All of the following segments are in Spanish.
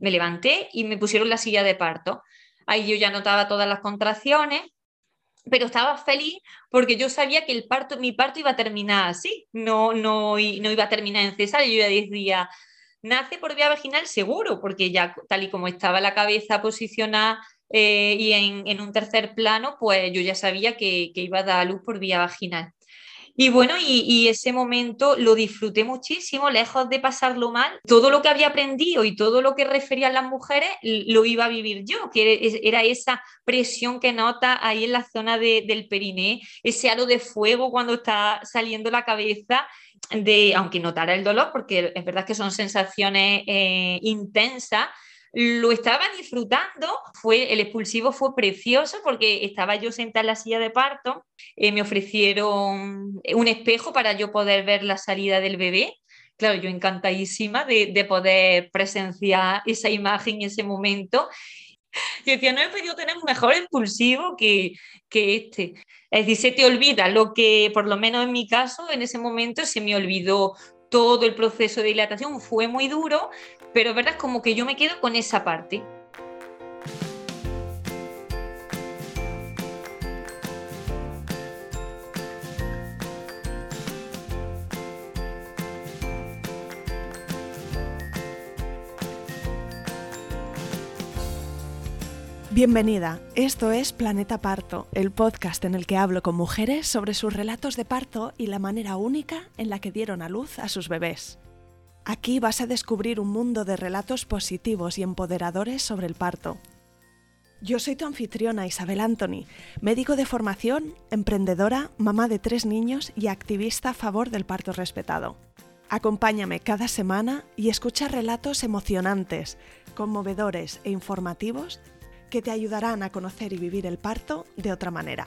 me levanté y me pusieron la silla de parto. Ahí yo ya notaba todas las contracciones, pero estaba feliz porque yo sabía que el parto, mi parto iba a terminar así, no, no, no iba a terminar en cesárea. Yo ya decía, nace por vía vaginal seguro, porque ya tal y como estaba la cabeza posicionada eh, y en, un tercer plano, pues yo ya sabía que, que iba a dar luz por vía vaginal. Y bueno, y, ese momento lo disfruté muchísimo, lejos de pasarlo mal. Todo lo que había aprendido y todo lo que refería a las mujeres lo iba a vivir yo, que era esa presión que nota ahí en la zona del periné, ese halo de fuego cuando está saliendo la cabeza, de, aunque notara el dolor, porque es verdad que son sensaciones eh, intensas, lo estaba disfrutando, fue, el expulsivo fue precioso porque estaba yo sentada en la silla de parto, eh, me ofrecieron un espejo para yo poder ver la salida del bebé. Claro, yo encantadísima de, poder presenciar esa imagen, ese momento. Yo decía, no he podido tener un mejor expulsivo que, que este. Es decir, se te olvida lo que, por lo menos en mi caso, en ese momento se me olvidó todo el proceso de dilatación, fue muy duro, pero verdad como que yo me quedo con esa parte. Bienvenida, esto es Planeta Parto, el podcast en el que hablo con mujeres sobre sus relatos de parto y la manera única en la que dieron a luz a sus bebés. Aquí vas a descubrir un mundo de relatos positivos y empoderadores sobre el parto. Yo soy tu anfitriona Isabel Anthony, médico de formación, emprendedora, mamá de tres niños y activista a favor del parto respetado. Acompáñame cada semana y escucha relatos emocionantes, conmovedores e informativos que te ayudarán a conocer y vivir el parto de otra manera.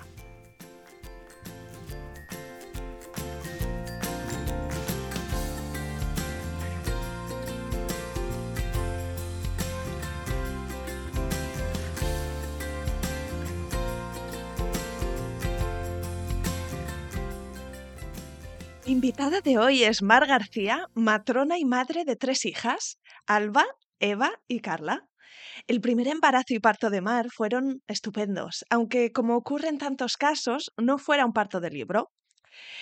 Invitada de hoy es Mar García, matrona y madre de tres hijas, Alba, Eva y Carla. El primer embarazo y parto de Mar fueron estupendos, aunque como ocurre en tantos casos, no fuera un parto de libro.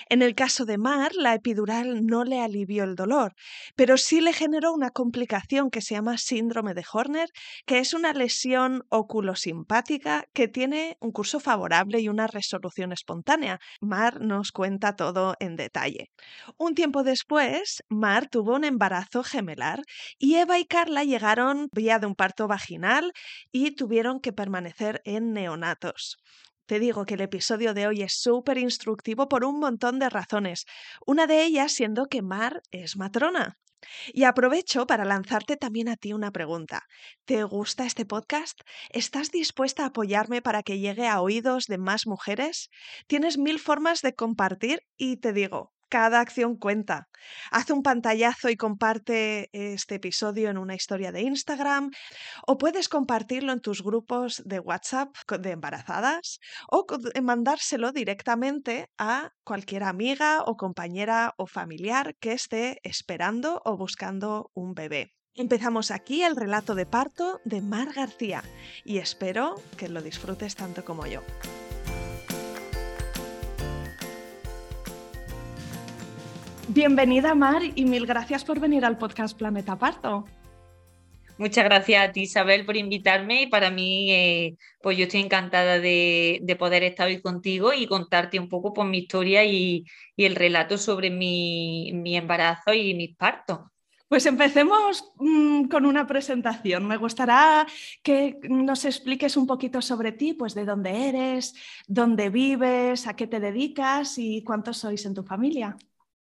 En el caso de Mar, la epidural no le alivió el dolor, pero sí le generó una complicación que se llama síndrome de Horner, que es una lesión oculosimpática que tiene un curso favorable y una resolución espontánea. Mar nos cuenta todo en detalle. Un tiempo después, Mar tuvo un embarazo gemelar y Eva y Carla llegaron vía de un parto vaginal y tuvieron que permanecer en neonatos. Te digo que el episodio de hoy es súper instructivo por un montón de razones, una de ellas siendo que Mar es matrona. Y aprovecho para lanzarte también a ti una pregunta. ¿Te gusta este podcast? ¿Estás dispuesta a apoyarme para que llegue a oídos de más mujeres? Tienes mil formas de compartir y te digo, cada acción cuenta. Haz un pantallazo y comparte este episodio en una historia de Instagram o puedes compartirlo en tus grupos de WhatsApp de embarazadas o mandárselo directamente a cualquier amiga o compañera o familiar que esté esperando o buscando un bebé. Empezamos aquí el relato de parto de Mar García y espero que lo disfrutes tanto como yo. Bienvenida, Mar, y mil gracias por venir al podcast Planeta Parto. Muchas gracias a ti, Isabel, por invitarme. Y para mí, eh, pues yo estoy encantada de, poder estar hoy contigo y contarte un poco por pues, mi historia y, el relato sobre mi, embarazo y mis partos. Pues empecemos mm, con una presentación. Me gustaría que nos expliques un poquito sobre ti, pues de dónde eres, dónde vives, a qué te dedicas y cuántos sois en tu familia.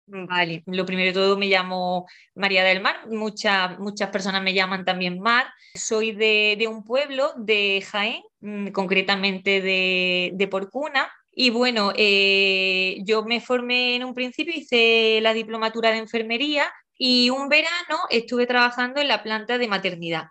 Vale, lo primero de todo me llamo María del Mar, muchas, muchas personas me llaman también Mar. Soy de, un pueblo de Jaén, mm, concretamente de, Porcuna. Y bueno, eh, yo me formé en un principio, hice la diplomatura de enfermería y un verano estuve trabajando en la planta de maternidad.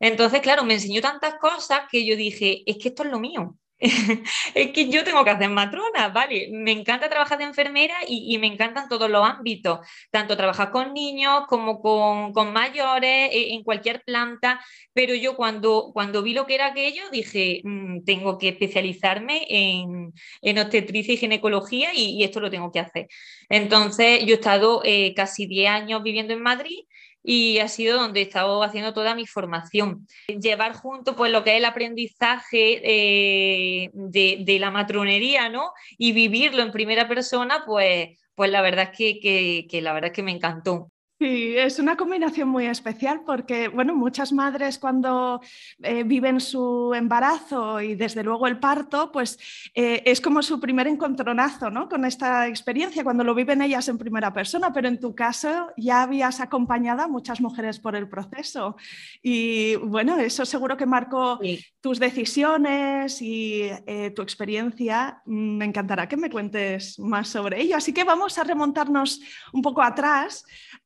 Entonces, claro, me enseñó tantas cosas que yo dije, es que esto es lo mío. es que yo tengo que hacer matrona, ¿vale? Me encanta trabajar de enfermera y, me encantan todos los ámbitos, tanto trabajar con niños como con, mayores, e, en cualquier planta, pero yo cuando, cuando vi lo que era aquello dije, mm, tengo que especializarme en, en obstetricia y ginecología y, esto lo tengo que hacer. Entonces, yo he estado eh, casi 10 años viviendo en Madrid y ha sido donde he estado haciendo toda mi formación. Llevar junto pues lo que es el aprendizaje eh, de, la matronería, ¿no? Y vivirlo en primera persona, pues, pues la verdad es que, que la verdad es que me encantó. Sí, es una combinación muy especial porque, bueno, muchas madres cuando eh, viven su embarazo y desde luego el parto, pues eh, es como su primer encontronazo, ¿no? Con esta experiencia, cuando lo viven ellas en primera persona, pero en tu caso ya habías acompañado a muchas mujeres por el proceso y, bueno, eso seguro que marcó tus decisiones y eh, tu experiencia. Me encantará que me cuentes más sobre ello. Así que vamos a remontarnos un poco atrás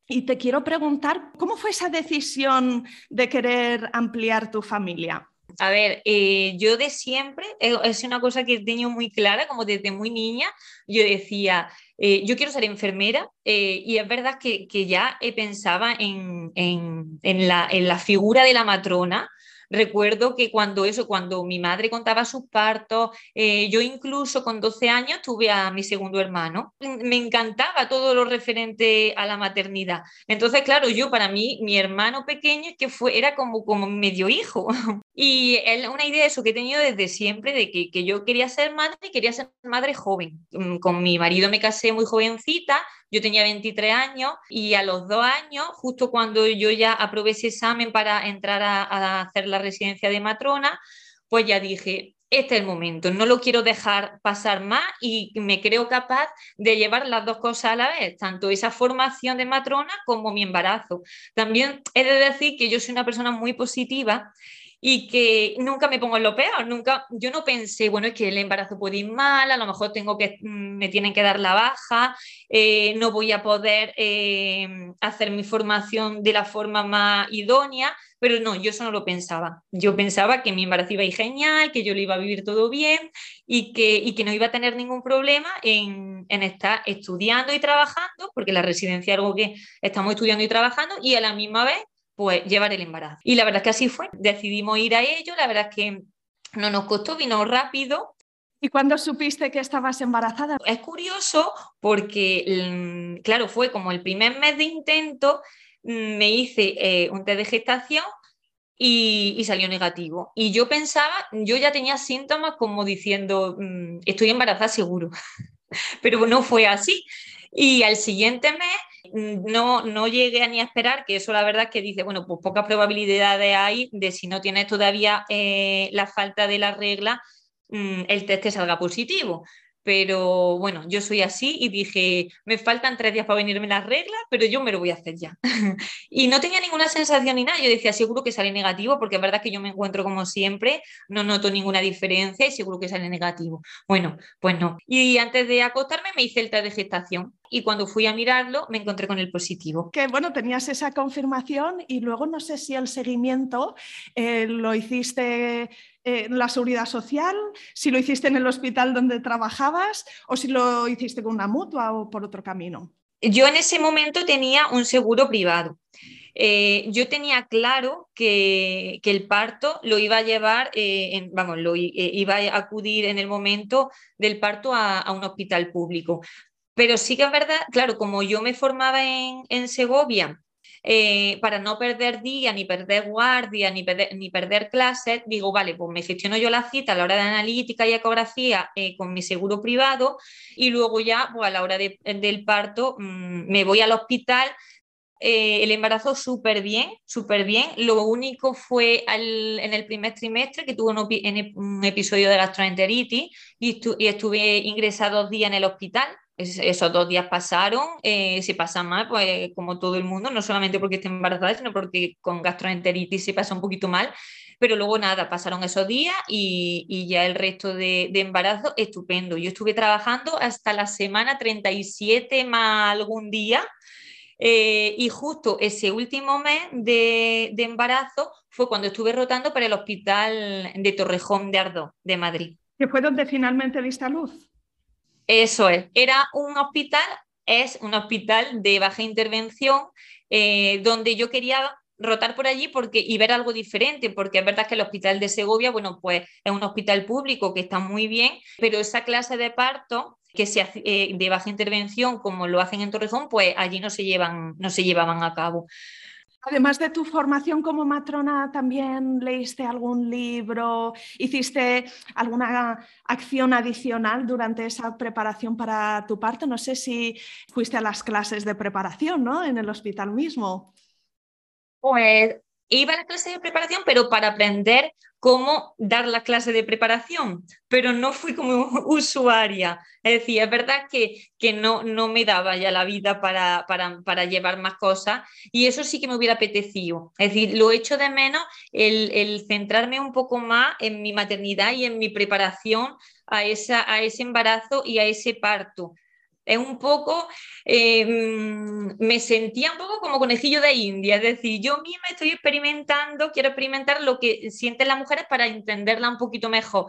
y te quiero preguntar, ¿cómo fue esa decisión de querer ampliar tu familia? A ver, eh, yo de siempre, eh, es una cosa que he tenido muy clara, como desde muy niña, yo decía, eh, yo quiero ser enfermera y es verdad que, ya pensaba en, en, la, en la figura de la matrona Recuerdo que cuando eso, cuando mi madre contaba sus partos, eh, yo incluso con 12 años tuve a mi segundo hermano. Me encantaba todo lo referente a la maternidad. Entonces, claro, yo para mí, mi hermano pequeño que fue, era como, como medio hijo. Y es una idea eso que he tenido desde siempre, de que, que yo quería ser madre y quería ser madre joven. Mm, con mi marido me casé muy jovencita, yo tenía 23 años y a los dos años, justo cuando yo ya aprobé ese examen para entrar a, hacer la residencia de matrona, pues ya dije, este es el momento, no lo quiero dejar pasar más y me creo capaz de llevar las dos cosas a la vez, tanto esa formación de matrona como mi embarazo. También he de decir que yo soy una persona muy positiva y que nunca me pongo en lo peor, nunca, yo no pensé, bueno, es que el embarazo puede ir mal, a lo mejor tengo que, mm, me tienen que dar la baja, eh, no voy a poder eh, hacer mi formación de la forma más idónea, pero no, yo eso no lo pensaba. Yo pensaba que mi embarazo iba a ir genial, que yo lo iba a vivir todo bien y que, y que no iba a tener ningún problema en, en estar estudiando y trabajando, porque la residencia es algo que estamos estudiando y trabajando, y a la misma vez pues llevar el embarazo. Y la verdad es que así fue, decidimos ir a ello, la verdad es que no nos costó, vino rápido. ¿Y cuándo supiste que estabas embarazada? Es curioso porque, mm, claro, fue como el primer mes de intento, mm, me hice eh, un test de gestación y, salió negativo. Y yo pensaba, yo ya tenía síntomas como diciendo, mm, estoy embarazada seguro, pero no fue así. Y al siguiente mes no, no llegué a ni a esperar, que eso la verdad es que dice, bueno, pues pocas probabilidades hay de si no tienes todavía eh, la falta de la regla, mm, el test te salga positivo. Pero bueno, yo soy así y dije, me faltan tres días para venirme las reglas, pero yo me lo voy a hacer ya. y no tenía ninguna sensación ni nada. Yo decía, seguro que sale negativo, porque es verdad que yo me encuentro como siempre, no noto ninguna diferencia y seguro que sale negativo. Bueno, pues no. Y antes de acostarme me hice el test de gestación y cuando fui a mirarlo me encontré con el positivo. Que bueno, tenías esa confirmación y luego no sé si el seguimiento eh, lo hiciste la seguridad social, si lo hiciste en el hospital donde trabajabas o si lo hiciste con una mutua o por otro camino. Yo en ese momento tenía un seguro privado. Eh, yo tenía claro que, el parto lo iba a llevar, eh, vamos, lo, iba a acudir en el momento del parto a, un hospital público. Pero sí que es verdad, claro, como yo me formaba en, Segovia, eh, para no perder día, ni perder guardia, ni perder, ni perder clases, digo, vale, pues me gestiono yo la cita a la hora de analítica y ecografía eh, con mi seguro privado y luego ya, pues a la hora del parto, mm, me voy al hospital. Eh, el embarazo súper bien, súper bien. Lo único fue en el primer trimestre que tuve un, episodio de gastroenteritis y, y estuve ingresado dos días en el hospital esos dos días pasaron, eh, se pasa mal, pues como todo el mundo, no solamente porque esté embarazada, sino porque con gastroenteritis se pasa un poquito mal, pero luego nada, pasaron esos días y, ya el resto de, embarazo estupendo. Yo estuve trabajando hasta la semana 37 más algún día eh, y justo ese último mes de, de embarazo fue cuando estuve rotando para el hospital de Torrejón de Ardo, de Madrid. Que fue donde finalmente diste a luz. Eso es, era un hospital, es un hospital de baja intervención eh, donde yo quería rotar por allí porque, y ver algo diferente, porque es verdad que el hospital de Segovia, bueno, pues es un hospital público que está muy bien, pero esa clase de parto que se hace, eh, de baja intervención, como lo hacen en Torrejón, pues allí no se, llevan, no se llevaban a cabo. Además de tu formación como matrona, ¿también leíste algún libro? ¿Hiciste alguna acción adicional durante esa preparación para tu parto? No sé si fuiste a las clases de preparación, ¿no? En el hospital mismo. Pues iba a la clase de preparación, pero para aprender cómo dar la clase de preparación, pero no fui como usuaria. Es decir, es verdad que, que no, no me daba ya la vida para, para, para, llevar más cosas y eso sí que me hubiera apetecido. Es decir, lo echo de menos el, el centrarme un poco más en mi maternidad y en mi preparación a, esa, a ese embarazo y a ese parto es un poco, eh, me sentía un poco como conejillo de India, es decir, yo misma estoy experimentando, quiero experimentar lo que sienten las mujeres para entenderla un poquito mejor,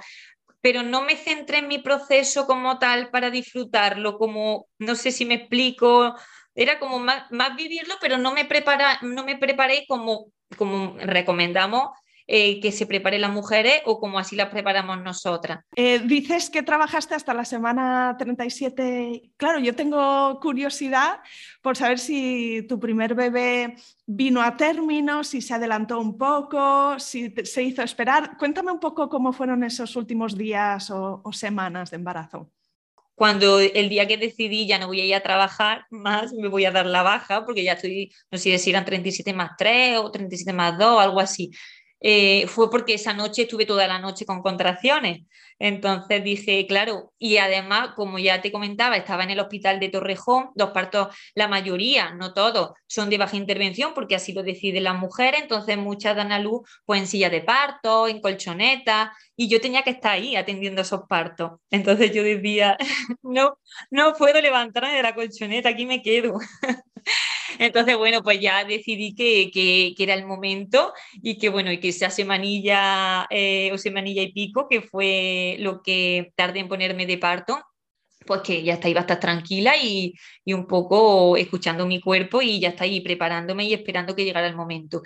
pero no me centré en mi proceso como tal para disfrutarlo, como, no sé si me explico, era como más, vivirlo, pero no me, prepara, no me preparé como, como recomendamos eh, que se prepare las mujeres o como así las preparamos nosotras. Eh, dices que trabajaste hasta la semana 37. Claro, yo tengo curiosidad por saber si tu primer bebé vino a término, si se adelantó un poco, si se hizo esperar. Cuéntame un poco cómo fueron esos últimos días o, semanas de embarazo cuando el día que decidí ya no voy a ir a trabajar más, me voy a dar la baja, porque ya estoy, no sé si eran 37 más 3 o 37 más 2, algo así. Eh, fue porque esa noche estuve toda la noche con contracciones. Entonces dije, claro, y además, como ya te comentaba, estaba en el hospital de Torrejón, los partos, la mayoría, no todos, son de baja intervención porque así lo deciden las mujeres, entonces muchas dan a luz pues en silla de parto, en colchoneta, y yo tenía que estar ahí atendiendo esos partos. Entonces yo decía, no, no puedo levantarme de la colchoneta, aquí me quedo. Entonces, bueno, pues ya decidí que, que, era el momento y que, bueno, y que esa semanilla eh, o semanilla y pico, que fue lo que tardé en ponerme de parto, pues que ya está, iba a estar tranquila y, y, un poco escuchando mi cuerpo y ya está preparándome y esperando que llegara el momento.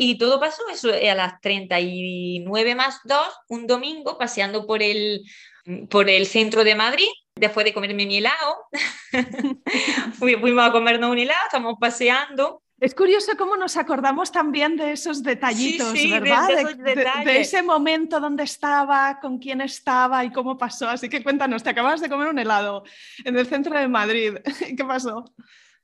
Y todo pasó eso a las 39 más 2, un domingo, paseando por el, por el centro de Madrid, después de comerme mi helado. Fuimos a comernos un helado, estamos paseando. Es curioso cómo nos acordamos también de esos detallitos, ¿verdad? De, ese momento donde estaba, con quién estaba y cómo pasó. Así que cuéntanos, te acabas de comer un helado en el centro de Madrid. ¿Qué pasó?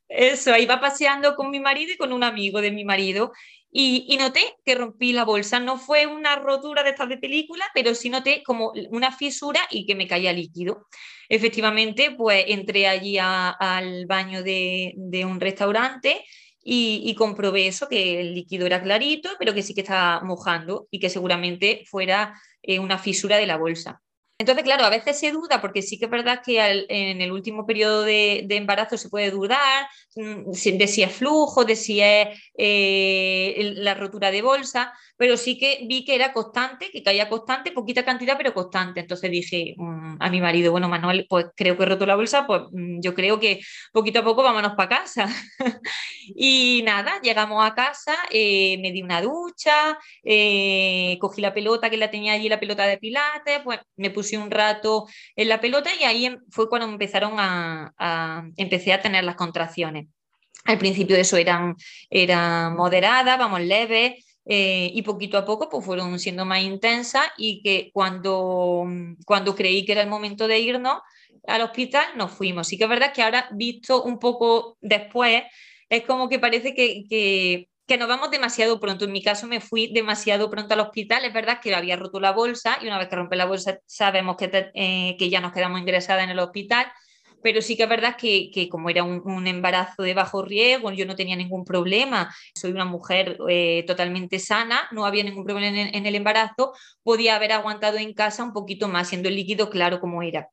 Eso, va paseando con mi marido y con un amigo de mi marido y, noté que rompí la bolsa. No fue una rotura de estas de película, pero sí noté como una fisura y que me caía líquido. Efectivamente, pues entré allí al baño de, un restaurante y, comprobé eso, que el líquido era clarito, pero que sí que estaba mojando y que seguramente fuera eh, una fisura de la bolsa. Entonces, claro, a veces se duda, porque sí que es verdad que en el último periodo de, embarazo se puede dudar mm, de si es flujo, de si es eh, la rotura de bolsa, pero sí que vi que era constante, que caía constante, poquita cantidad, pero constante. Entonces dije mm, a mi marido, bueno, Manuel, pues creo que he roto la bolsa, pues mm, yo creo que poquito a poco vámonos para casa. y nada, llegamos a casa, eh, me di una ducha, eh, cogí la pelota que la tenía allí, la pelota de pilates, pues me puse un rato en la pelota y ahí em, fue cuando empezaron a, a empecé a tener las contracciones. Al principio eso eran, eran moderadas, vamos, leves, eh, y poquito a poco pues fueron siendo más intensas y que cuando, cuando creí que era el momento de irnos al hospital nos fuimos. Sí que es verdad que ahora visto un poco después es como que parece que, que, nos vamos demasiado pronto. En mi caso me fui demasiado pronto al hospital. Es verdad que había roto la bolsa y una vez que rompe la bolsa sabemos que, eh, que ya nos quedamos ingresadas en el hospital pero sí que es verdad que, como era un, embarazo de bajo riesgo, yo no tenía ningún problema, soy una mujer eh, totalmente sana, no había ningún problema en, el embarazo, podía haber aguantado en casa un poquito más, siendo el líquido claro como era.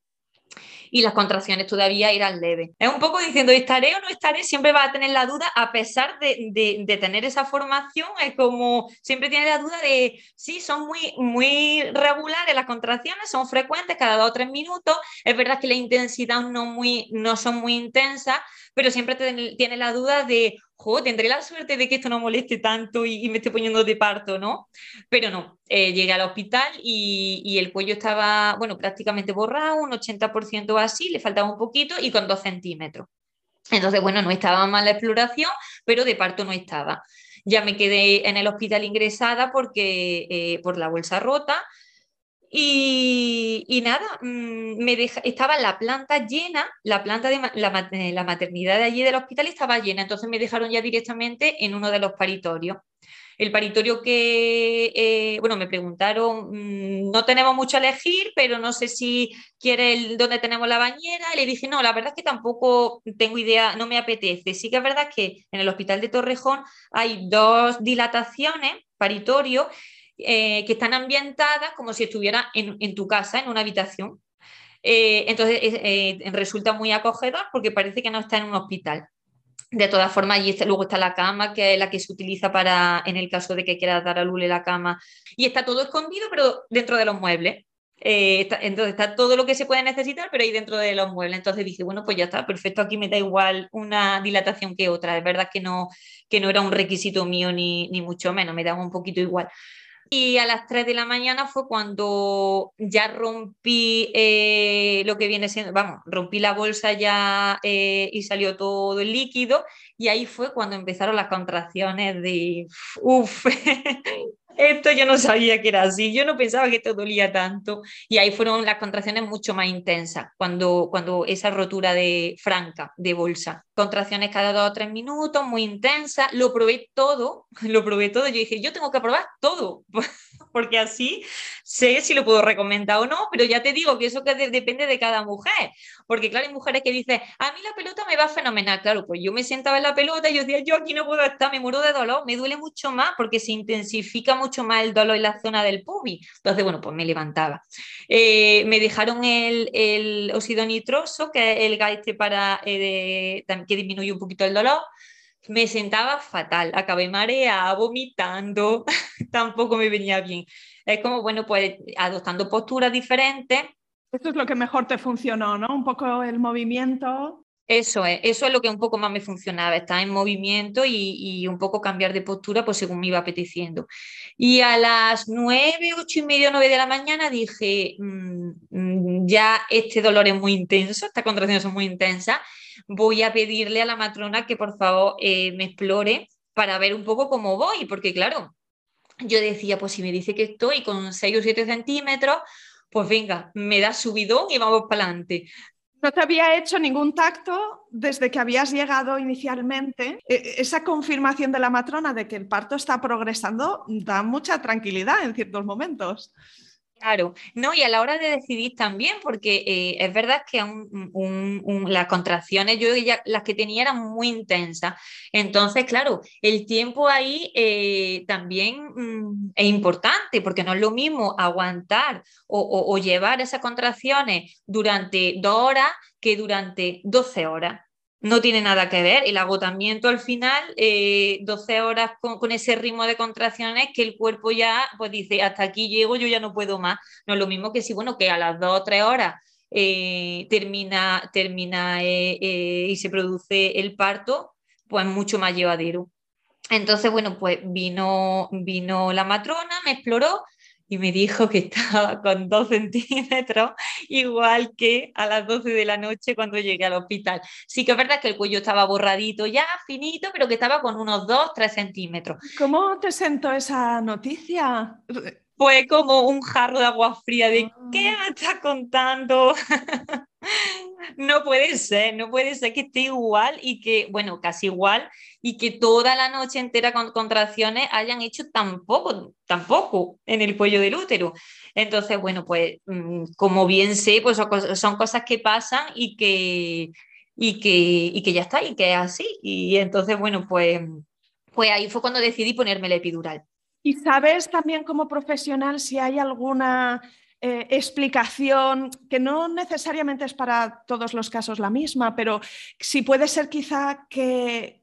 Y las contracciones todavía eran leves. Es un poco diciendo, ¿estaré o no estaré? Siempre va a tener la duda, a pesar de, tener esa formación, es como siempre tiene la duda de, sí, son muy, muy regulares las contracciones, son frecuentes cada dos o tres minutos, es verdad que la intensidad no, muy, no son muy intensas, pero siempre tiene la duda de, jo, tendré la suerte de que esto no moleste tanto y, me esté poniendo de parto, ¿no? Pero no, eh, llegué al hospital y, el cuello estaba, bueno, prácticamente borrado, un 80% así, le faltaba un poquito y con dos centímetros. Entonces, bueno, no estaba mal la exploración, pero de parto no estaba. Ya me quedé en el hospital ingresada porque eh, por la bolsa rota y, nada, mm, me estaba la planta llena, la planta de eh, la, maternidad de allí del hospital estaba llena, entonces me dejaron ya directamente en uno de los paritorios. El paritorio que, eh, bueno, me preguntaron, mm, no tenemos mucho a elegir, pero no sé si quiere el, tenemos la bañera. Y le dije, no, la verdad es que tampoco tengo idea, no me apetece. Sí que es verdad que en el hospital de Torrejón hay dos dilataciones, paritorio, eh, que están ambientadas como si estuviera en, tu casa, en una habitación. Eh, entonces eh, resulta muy acogedor porque parece que no está en un hospital. De todas formas, allí luego está la cama, que es la que se utiliza para, en el caso de que quieras dar a Lule la cama. Y está todo escondido, pero dentro de los muebles. entonces está todo lo que se puede necesitar, pero ahí dentro de los muebles. Entonces dije, bueno, pues ya está, perfecto, aquí me da igual una dilatación que otra. Es verdad que no, que no era un requisito mío ni, ni mucho menos, me da un poquito igual. Y a las 3 de la mañana fue cuando ya rompí eh, lo que viene siendo, vamos, rompí la bolsa ya eh, y salió todo el líquido. Y ahí fue cuando empezaron las contracciones de, uff, esto yo no sabía que era así, yo no pensaba que esto dolía tanto. Y ahí fueron las contracciones mucho más intensas, cuando, cuando esa rotura de franca, de bolsa. Contracciones cada dos o tres minutos, muy intensas. Lo probé todo, lo probé todo. Yo dije, yo tengo que probar todo, porque así sé si lo puedo recomendar o no, pero ya te digo que eso que depende de cada mujer. Porque claro, hay mujeres que dicen, a mí la pelota me va fenomenal. Claro, pues yo me sentaba en la pelota y yo decía, yo aquí no puedo estar, me muero de dolor, me duele mucho más porque se intensifica mucho más el dolor en la zona del pubi. Entonces, bueno, pues me levantaba. Eh, me dejaron el, el, óxido nitroso, que es el gas este para, eh, que disminuye un poquito el dolor. Me sentaba fatal, acabé mareada, vomitando, tampoco me venía bien. Es como, bueno, pues adoptando posturas diferentes. Esto es lo que mejor te funcionó, ¿no? Un poco el movimiento. Eso es, eso es lo que un poco más me funcionaba, estar en movimiento y, un poco cambiar de postura pues según me iba apeteciendo. Y a las nueve, ocho y media, nueve de la mañana dije, mm, ya este dolor es muy intenso, estas contracciones son muy intensas, voy a pedirle a la matrona que por favor eh, me explore para ver un poco cómo voy, porque claro, yo decía, pues si me dice que estoy con 6 o 7 centímetros, pues venga, me da subidón y vamos para adelante. No te había hecho ningún tacto desde que habías llegado inicialmente. E, esa confirmación de la matrona de que el parto está progresando da mucha tranquilidad en ciertos momentos. Claro, no, y a la hora de decidir también, porque eh, es verdad que las contracciones, yo ya, las que tenía eran muy intensas. Entonces, claro, el tiempo ahí eh, también mm, es importante, porque no es lo mismo aguantar o llevar esas contracciones durante dos horas que durante 12 horas no tiene nada que ver. El agotamiento al final, 12 eh, horas con, ese ritmo de contracciones que el cuerpo ya pues dice, hasta aquí llego, yo ya no puedo más. No es lo mismo que si, bueno, que a las 2 o 3 horas eh, termina, termina eh, y se produce el parto, pues mucho más llevadero. Entonces, bueno, pues vino, vino la matrona, me exploró y me dijo que estaba con dos centímetros, igual que a las 12 de la noche cuando llegué al hospital. Sí que es verdad que el cuello estaba borradito ya, finito, pero que estaba con unos 2, 3 centímetros. ¿Cómo te sentó esa noticia? Fue como un jarro de agua fría de ¿qué ah. me estás contando? no puede ser, no puede ser que esté igual y que, bueno, casi igual, y que toda la noche entera con contracciones hayan hecho tampoco, tampoco en el cuello del útero. Entonces, bueno, pues mm, como bien sé, pues son cosas que pasan y que, y que, y que ya está, y que es así. Y entonces, bueno, pues, pues ahí fue cuando decidí ponerme la epidural. ¿Y sabes también como profesional si hay alguna eh, explicación que no necesariamente es para todos los casos la misma, pero si puede ser quizá que,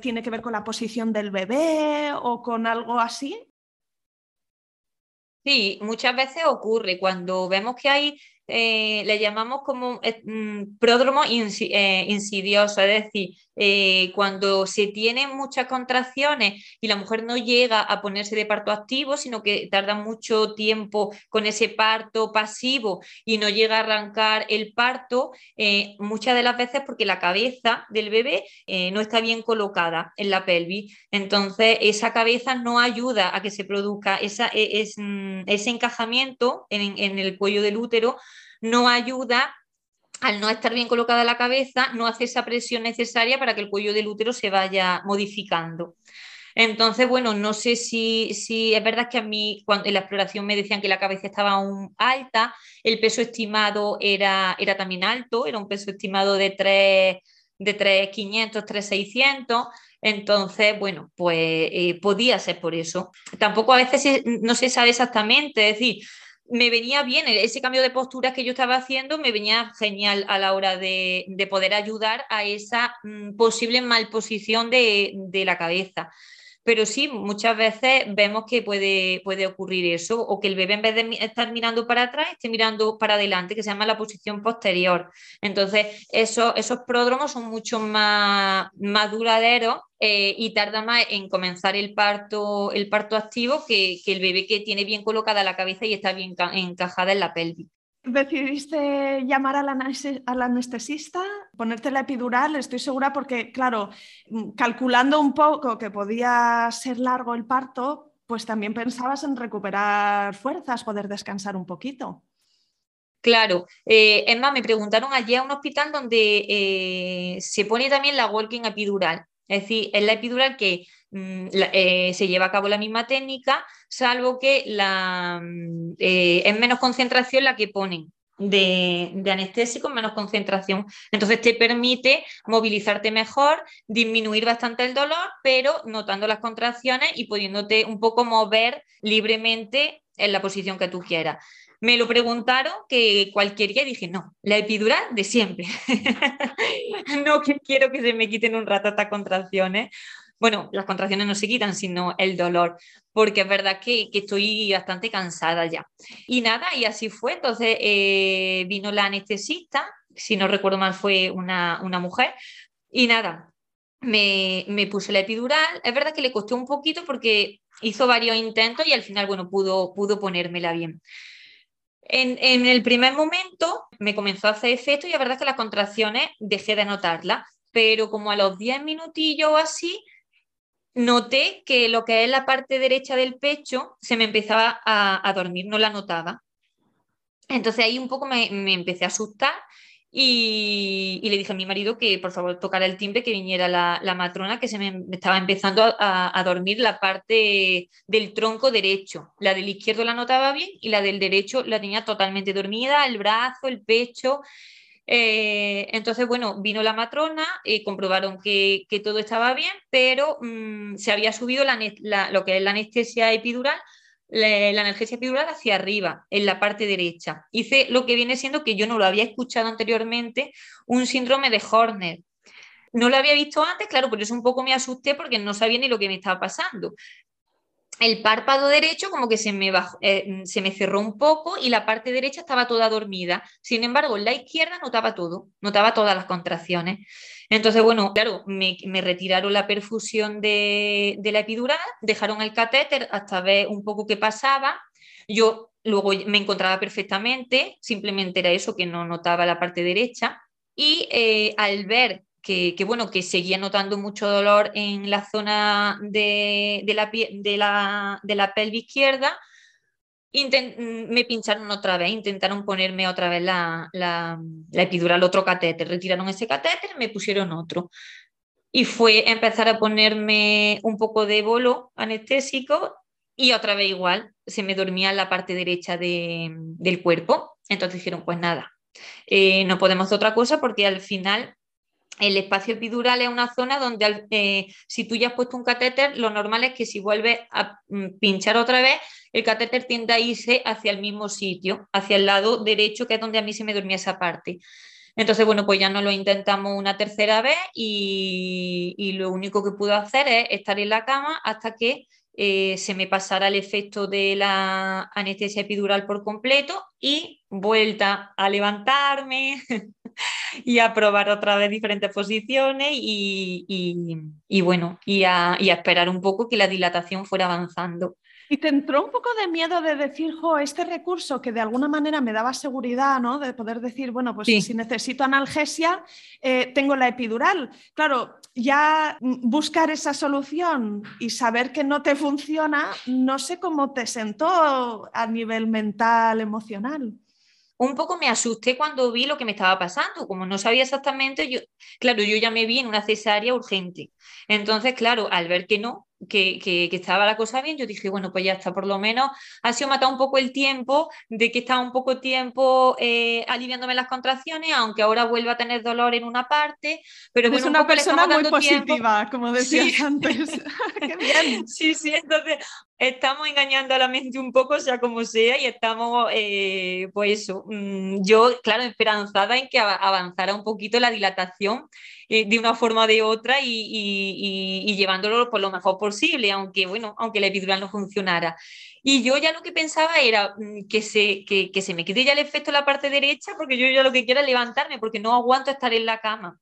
tiene que ver con la posición del bebé o con algo así. Sí, muchas veces ocurre cuando vemos que hay eh, le llamamos como eh, mm, pródromo eh, insidioso, es decir, cuando se tienen muchas contracciones y la mujer no llega a ponerse de parto activo, sino que tarda mucho tiempo con ese parto pasivo y no llega a arrancar el parto, muchas de las veces porque la cabeza del bebé no está bien colocada en la pelvis. Entonces, esa cabeza no ayuda a que se produzca e, mm, ese encajamiento en el cuello del útero no ayuda al no estar bien colocada la cabeza, no hace esa presión necesaria para que el cuello del útero se vaya modificando. Entonces, bueno, no sé si, es verdad que a mí cuando en la exploración me decían que la cabeza estaba aún alta, el peso estimado era, era también alto, era un peso estimado de 3, de 3,500, 3,600. Entonces, bueno, pues eh, podía ser por eso. Tampoco a veces no se sabe exactamente, es decir, me venía bien, ese cambio de postura que yo estaba haciendo me venía genial a la hora de, poder ayudar a esa mm, posible malposición de la cabeza. Pero sí, muchas veces vemos que puede, puede ocurrir eso, o que el bebé en vez de estar mirando para atrás, esté mirando para adelante, que se llama la posición posterior. Entonces, eso, esos pródromos son mucho más, más duraderos eh, y tarda más en comenzar el parto, el parto activo que, que, el bebé que tiene bien colocada la cabeza y está bien encajada en la pelvis decidiste llamar al, anestesista, ponerte la epidural, estoy segura porque, claro, mm, calculando un poco que podía ser largo el parto, pues también pensabas en recuperar fuerzas, poder descansar un poquito. Claro, eh, es más, me preguntaron allí a un hospital donde eh, se pone también la walking epidural. Es decir, es la epidural que eh, se lleva a cabo la misma técnica, salvo que la, mm, eh, es menos concentración la que ponen de, de, anestésico, menos concentración. Entonces te permite movilizarte mejor, disminuir bastante el dolor, pero notando las contracciones y pudiéndote un poco mover libremente en la posición que tú quieras. Me lo preguntaron que cualquier día dije, no, la epidural de siempre. no quiero que se me quiten un rato estas contracciones. Bueno, las contracciones no se quitan, sino el dolor, porque es verdad que, estoy bastante cansada ya. Y nada, y así fue. Entonces eh, vino la anestesista, si no recuerdo mal fue una, mujer, y nada, me, me la epidural. Es verdad que le costó un poquito porque hizo varios intentos y al final, bueno, pudo, pudo ponérmela bien. En, el primer momento me comenzó a hacer efecto y la verdad es que las contracciones dejé de notarlas, pero como a los 10 minutillos o así, noté que lo que es la parte derecha del pecho se me empezaba a, dormir, no la notaba. Entonces ahí un poco me, me empecé a asustar y, le dije a mi marido que por favor tocara el timbre, que viniera la, matrona, que se me estaba empezando a, dormir la parte del tronco derecho. La del izquierdo la notaba bien y la del derecho la tenía totalmente dormida, el brazo, el pecho. Eh, entonces, bueno, vino la matrona, y comprobaron que, todo estaba bien, pero mm, se había subido lo que es la anestesia epidural la, analgesia epidural hacia arriba, en la parte derecha. Hice lo que viene siendo que yo no lo había escuchado anteriormente, un síndrome de Horner. No lo había visto antes, claro, por eso un poco me asusté porque no sabía ni lo que me estaba pasando el párpado derecho como que se me, eh, se me cerró un poco y la parte derecha estaba toda dormida. Sin embargo, la izquierda notaba todo, notaba todas las contracciones. Entonces, bueno, claro, me, retiraron la perfusión de, la epidural, dejaron el catéter hasta ver un poco qué pasaba. Yo luego me encontraba perfectamente, simplemente era eso que no notaba la parte derecha. Y eh, al ver que, bueno, que seguía notando mucho dolor en la zona de, la, de, la, de la pelvis izquierda. me pincharon otra vez, intentaron ponerme otra vez la, la, la epidural, otro catéter. Retiraron ese catéter, me pusieron otro. Y fue empezar a ponerme un poco de bolo anestésico y otra vez igual, se me dormía la parte derecha del cuerpo. Entonces dijeron, pues nada, eh, no podemos otra cosa porque al final el espacio epidural es una zona donde eh, si tú ya has puesto un catéter, lo normal es que si vuelves a mm, pinchar otra vez, el catéter tiende a irse hacia el mismo sitio, hacia el lado derecho, que es donde a mí se me dormía esa parte. Entonces, bueno, pues ya no lo intentamos una tercera vez y, lo único que pude hacer es estar en la cama hasta que eh, se me pasara el efecto de la anestesia epidural por completo y vuelta a levantarme y a probar otra vez diferentes posiciones y, bueno, y a, y a esperar un poco que la dilatación fuera avanzando. ¿Y te entró un poco de miedo de decir, jo, este recurso que de alguna manera me daba seguridad, ¿no? De poder decir, bueno, pues si necesito analgesia, eh, tengo la epidural. Claro, ya buscar esa solución y saber que no te funciona, no sé cómo te sentó a nivel mental, emocional un poco me asusté cuando vi lo que me estaba pasando, como no sabía exactamente, yo, claro, yo ya me vi en una cesárea urgente. Entonces, claro, al ver que no, que, que, estaba la cosa bien, yo dije, bueno, pues ya está, por lo menos ha sido matar un poco el tiempo de que estaba un poco tiempo eh, aliviándome las contracciones, aunque ahora vuelva a tener dolor en una parte, pero es una persona muy positiva, como decías antes. Qué bien. Sí, sí, entonces estamos engañando a la mente un poco, sea como sea, y estamos, eh, pues eso, mm, yo, claro, esperanzada en que avanzara un poquito la dilatación eh, de una forma o de otra y, llevándolo por lo mejor posible, aunque, bueno, aunque la epidural no funcionara. Y yo ya lo que pensaba era mm, que se, que, que se me quede ya el efecto en la parte derecha, porque yo ya lo que quiero es levantarme, porque no aguanto estar en la cama.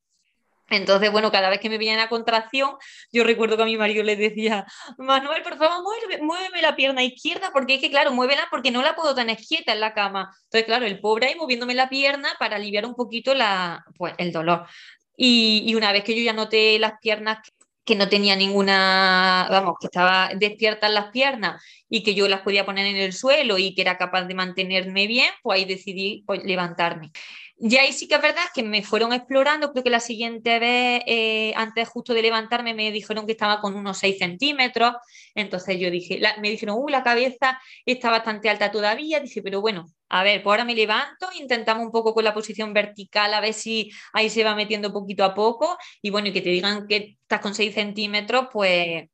Entonces, bueno, cada vez que me veía en la contracción, yo recuerdo que a mi marido le decía, Manuel, por favor, muéveme, la pierna izquierda, porque es que, claro, muévela porque no la puedo tener quieta en la cama. Entonces, claro, el pobre ahí moviéndome la pierna para aliviar un poquito la, pues, el dolor. Y, una vez que yo ya noté las piernas que no tenía ninguna, vamos, que estaba despiertas las piernas y que yo las podía poner en el suelo y que era capaz de mantenerme bien, pues ahí decidí pues, levantarme. Y ahí sí que es verdad que me fueron explorando, creo que la siguiente vez, eh, antes justo de levantarme, me dijeron que estaba con unos 6 centímetros, entonces yo dije, me dijeron, uh, la cabeza está bastante alta todavía, dije, pero bueno, a ver, pues ahora me levanto, intentamos un poco con la posición vertical, a ver si ahí se va metiendo poquito a poco, y bueno, y que te digan que estás con 6 centímetros, pues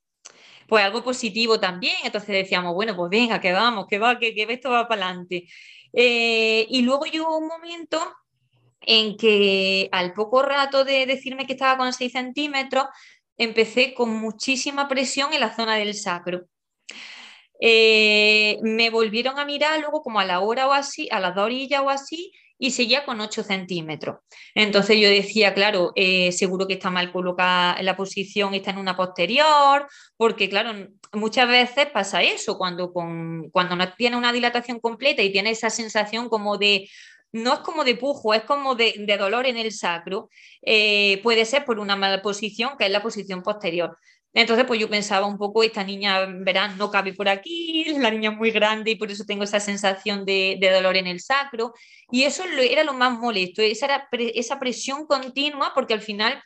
pues algo positivo también. Entonces decíamos, bueno, pues venga, que vamos, que va, que, esto va para adelante. Eh, y luego llegó un momento en que al poco rato de decirme que estaba con 6 centímetros, empecé con muchísima presión en la zona del sacro. Eh, me volvieron a mirar luego como a la hora o así, a las dos orillas o así, y seguía con 8 centímetros. Entonces yo decía, claro, eh, seguro que está mal colocada la posición, está en una posterior, porque claro, muchas veces pasa eso, cuando, cuando no tiene una dilatación completa y tiene esa sensación como de no es como de pujo, es como de, dolor en el sacro, eh, puede ser por una mala posición, que es la posición posterior. Entonces, pues yo pensaba un poco, esta niña, verán, no cabe por aquí, la niña muy grande y por eso tengo esa sensación de, dolor en el sacro. Y eso era lo más molesto, esa, esa presión continua, porque al final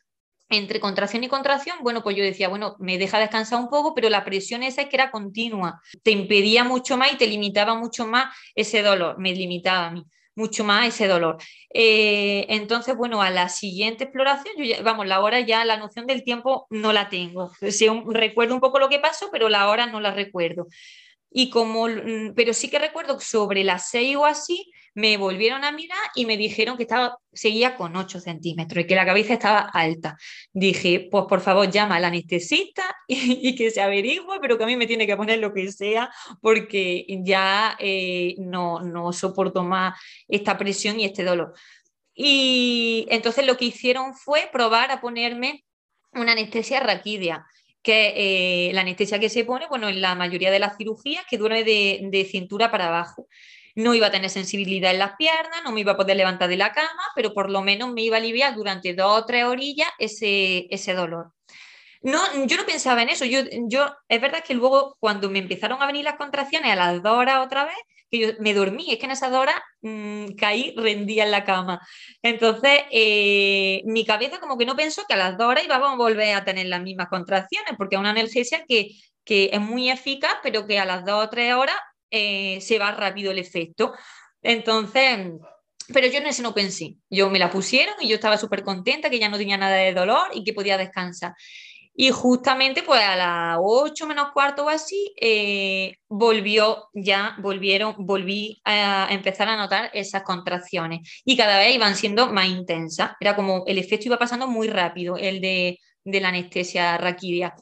entre contracción y contracción, bueno, pues yo decía, bueno, me deja descansar un poco, pero la presión esa es que era continua, te impedía mucho más y te limitaba mucho más ese dolor, me limitaba a mí mucho más ese dolor. Eh, entonces, bueno, a la siguiente exploración, yo vamos, la hora ya, la noción del tiempo no la tengo. recuerdo un poco lo que pasó, pero la hora no la recuerdo. Y como, pero sí que recuerdo que sobre las seis o así, me volvieron a mirar y me dijeron que estaba, seguía con 8 centímetros y que la cabeza estaba alta. Dije, pues por favor llama al anestesista y, que se averigüe, pero que a mí me tiene que poner lo que sea porque ya eh, no, no soporto más esta presión y este dolor. Y entonces lo que hicieron fue probar a ponerme una anestesia raquídea que eh, la anestesia que se pone, bueno, en la mayoría de las cirugías, que duerme de, cintura para abajo no iba a tener sensibilidad en las piernas, no me iba a poder levantar de la cama, pero por lo menos me iba a aliviar durante dos o tres orillas ese, ese dolor. No, yo no pensaba en eso. Yo, yo, es verdad que luego cuando me empezaron a venir las contracciones a las dos horas otra vez, que yo me dormí, es que en esas dos horas mm, caí rendía en la cama. Entonces, eh, mi cabeza como que no pensó que a las dos horas íbamos a volver a tener las mismas contracciones, porque es una analgesia que, que es muy eficaz, pero que a las dos o tres horas eh, se va rápido el efecto. Entonces, pero yo en ese no pensé. Yo me la pusieron y yo estaba súper contenta que ya no tenía nada de dolor y que podía descansar. Y justamente pues a las 8 menos cuarto o así, eh, volvió ya, volvieron, volví a empezar a notar esas contracciones y cada vez iban siendo más intensas. Era como el efecto iba pasando muy rápido, el de, de la anestesia raquidia.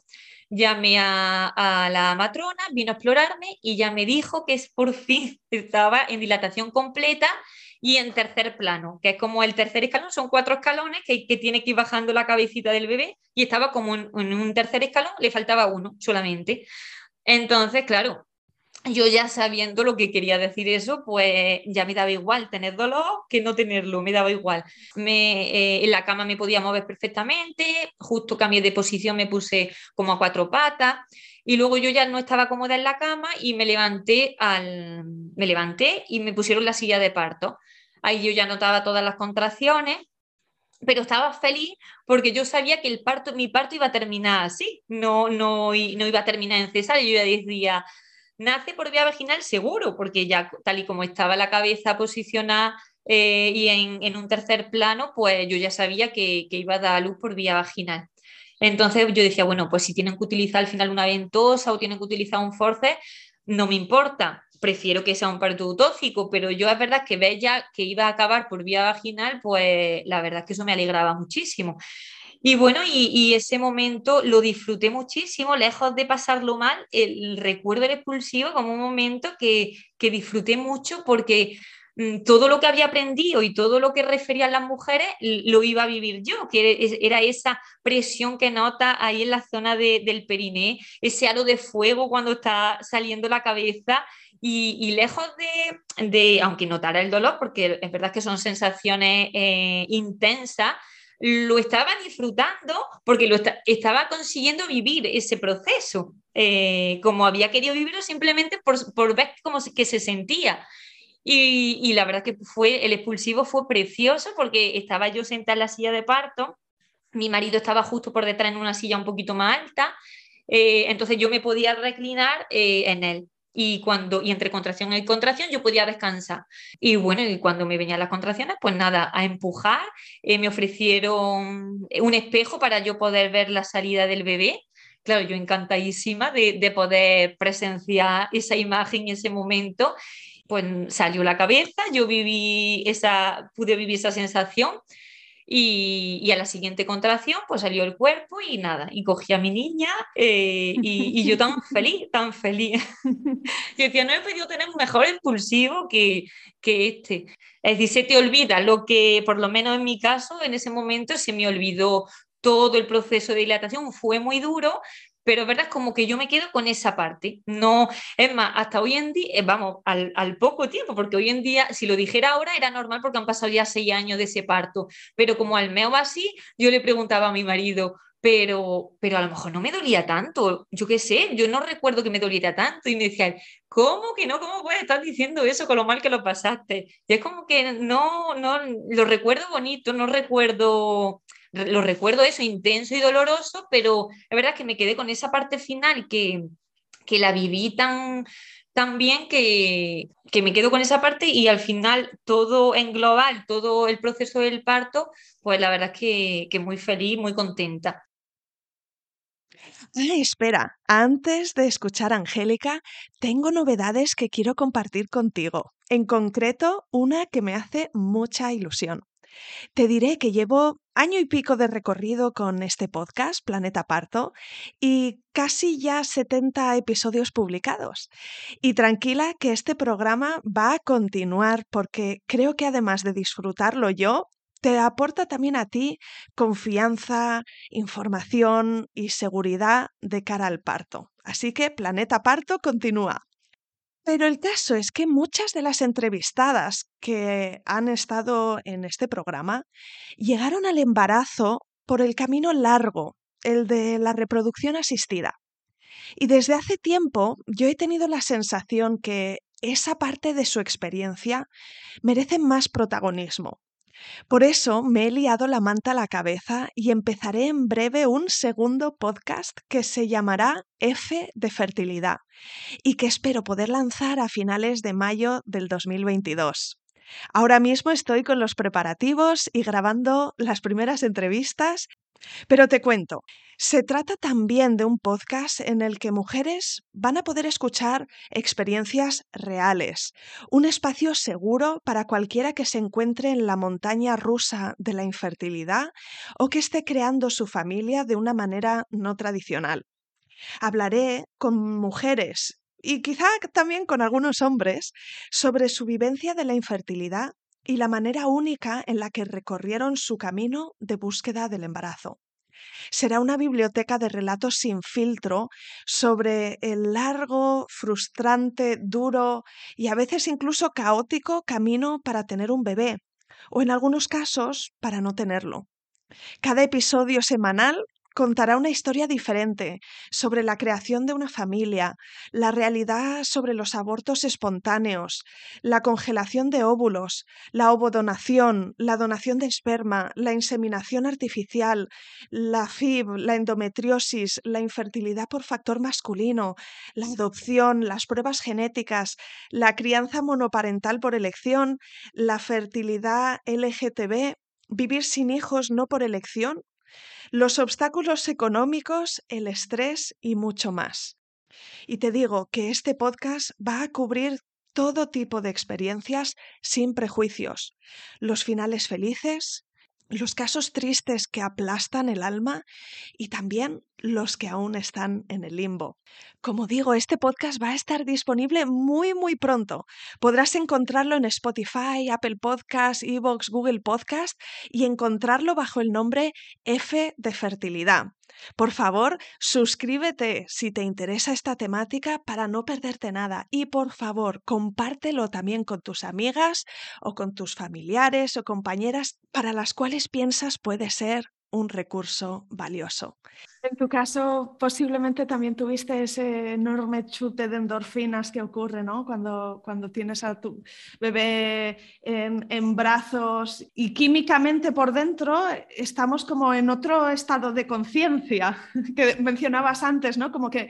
Llamé a, a, la matrona, vino a explorarme y ya me dijo que por fin estaba en dilatación completa y en tercer plano, que es como el tercer escalón, son cuatro escalones que, que tiene que ir bajando la cabecita del bebé y estaba como en, en un tercer escalón, le faltaba uno solamente. Entonces, claro, yo ya sabiendo lo que quería decir eso, pues ya me daba igual tener dolor que no tenerlo, me daba igual. Me, eh, en la cama me podía mover perfectamente, justo cambié de posición, me puse como a cuatro patas y luego yo ya no estaba cómoda en la cama y me levanté, al, me levanté y me pusieron la silla de parto. Ahí yo ya notaba todas las contracciones, pero estaba feliz porque yo sabía que el parto, mi parto iba a terminar así, no, no, no iba a terminar en cesárea. Yo ya decía, nace por vía vaginal seguro, porque ya tal y como estaba la cabeza posicionada eh, y en, un tercer plano, pues yo ya sabía que, que, iba a dar a luz por vía vaginal. Entonces yo decía, bueno, pues si tienen que utilizar al final una ventosa o tienen que utilizar un force, no me importa prefiero que sea un parto utóxico, pero yo es verdad que veía que iba a acabar por vía vaginal, pues la verdad es que eso me alegraba muchísimo. Y bueno, y, ese momento lo disfruté muchísimo, lejos de pasarlo mal, el, recuerdo del expulsivo como un momento que, que disfruté mucho porque mm, todo lo que había aprendido y todo lo que referían las mujeres lo iba a vivir yo, que era esa presión que nota ahí en la zona de, del periné, ese halo de fuego cuando está saliendo la cabeza. Y, lejos de, de, aunque notara el dolor, porque es verdad que son sensaciones eh, intensas, lo estaba disfrutando porque lo estaba consiguiendo vivir ese proceso, eh, como había querido vivirlo simplemente por, por ver cómo se, que se sentía. Y, y, la verdad que fue, el expulsivo fue precioso porque estaba yo sentada en la silla de parto, mi marido estaba justo por detrás en una silla un poquito más alta, eh, entonces yo me podía reclinar eh, en él y cuando y entre contracción y contracción yo podía descansar. Y bueno y cuando me venían las contracciones pues nada a empujar eh, me ofrecieron un espejo para yo poder ver la salida del bebé. Claro yo encantadísima de, de poder presenciar esa imagen ese momento. Pues salió la cabeza yo viví esa pude vivir esa sensación y, y, a la siguiente contracción, pues salió el cuerpo y nada, y cogí a mi niña eh, y, y, yo tan feliz, tan feliz. yo decía, no he podido tener un mejor impulsivo que, que este. Es decir, se te olvida lo que, por lo menos en mi caso, en ese momento se me olvidó todo el proceso de dilatación, fue muy duro, pero verdad es como que yo me quedo con esa parte. No, es más, hasta hoy en día, eh, vamos, al, poco tiempo, porque hoy en día, si lo dijera ahora, era normal porque han pasado ya seis años de ese parto, pero como al meo así, yo le preguntaba a mi marido, pero, pero a lo mejor no me dolía tanto, yo qué sé, yo no recuerdo que me doliera tanto, y me decía, ¿cómo que no? ¿Cómo puedes estar diciendo eso con lo mal que lo pasaste? Y es como que no, no, lo recuerdo bonito, no recuerdo lo recuerdo eso, intenso y doloroso, pero la verdad es que me quedé con esa parte final que, que la viví tan, tan bien que, que, me quedo con esa parte y al final todo en global, todo el proceso del parto, pues la verdad es que, que muy feliz, muy contenta. Espera, antes de escuchar a Angélica, tengo novedades que quiero compartir contigo. En concreto, una que me hace mucha ilusión. Te diré que llevo año y pico de recorrido con este podcast, Planeta Parto, y casi ya 70 episodios publicados. Y tranquila que este programa va a continuar porque creo que además de disfrutarlo yo, te aporta también a ti confianza, información y seguridad de cara al parto. Así que Planeta Parto continúa. Pero el caso es que muchas de las entrevistadas que han estado en este programa llegaron al embarazo por el camino largo, el de la reproducción asistida. Y desde hace tiempo yo he tenido la sensación que esa parte de su experiencia merece más protagonismo. Por eso me he liado la manta a la cabeza y empezaré en breve un segundo podcast que se llamará F de fertilidad y que espero poder lanzar a finales de mayo del 2022. Ahora mismo estoy con los preparativos y grabando las primeras entrevistas, pero te cuento, se trata también de un podcast en el que mujeres van a poder escuchar experiencias reales, un espacio seguro para cualquiera que se encuentre en la montaña rusa de la infertilidad o que esté creando su familia de una manera no tradicional. Hablaré con mujeres y quizá también con algunos hombres sobre su vivencia de la infertilidad y la manera única en la que recorrieron su camino de búsqueda del embarazo. Será una biblioteca de relatos sin filtro sobre el largo, frustrante, duro y a veces incluso caótico camino para tener un bebé, o en algunos casos para no tenerlo. Cada episodio semanal contará una historia diferente sobre la creación de una familia, la realidad sobre los abortos espontáneos, la congelación de óvulos, la ovodonación, la donación de esperma, la inseminación artificial, la FIB, la endometriosis, la infertilidad por factor masculino, la adopción, las pruebas genéticas, la crianza monoparental por elección, la fertilidad LGTB, vivir sin hijos no por elección los obstáculos económicos, el estrés y mucho más. Y te digo que este podcast va a cubrir todo tipo de experiencias sin prejuicios, los finales felices, los casos tristes que aplastan el alma y también los que aún están en el limbo. Como digo, este podcast va a estar disponible muy muy pronto. Podrás encontrarlo en Spotify, Apple Podcasts, Evox, Google Podcast y encontrarlo bajo el nombre F de fertilidad. Por favor, suscríbete si te interesa esta temática para no perderte nada y por favor, compártelo también con tus amigas o con tus familiares o compañeras para las cuales piensas puede ser un recurso valioso. En tu caso, posiblemente también tuviste ese enorme chute de endorfinas que ocurre ¿no? cuando, cuando tienes a tu bebé en, en, brazos y químicamente por dentro estamos como en otro estado de conciencia que mencionabas antes, ¿no? como que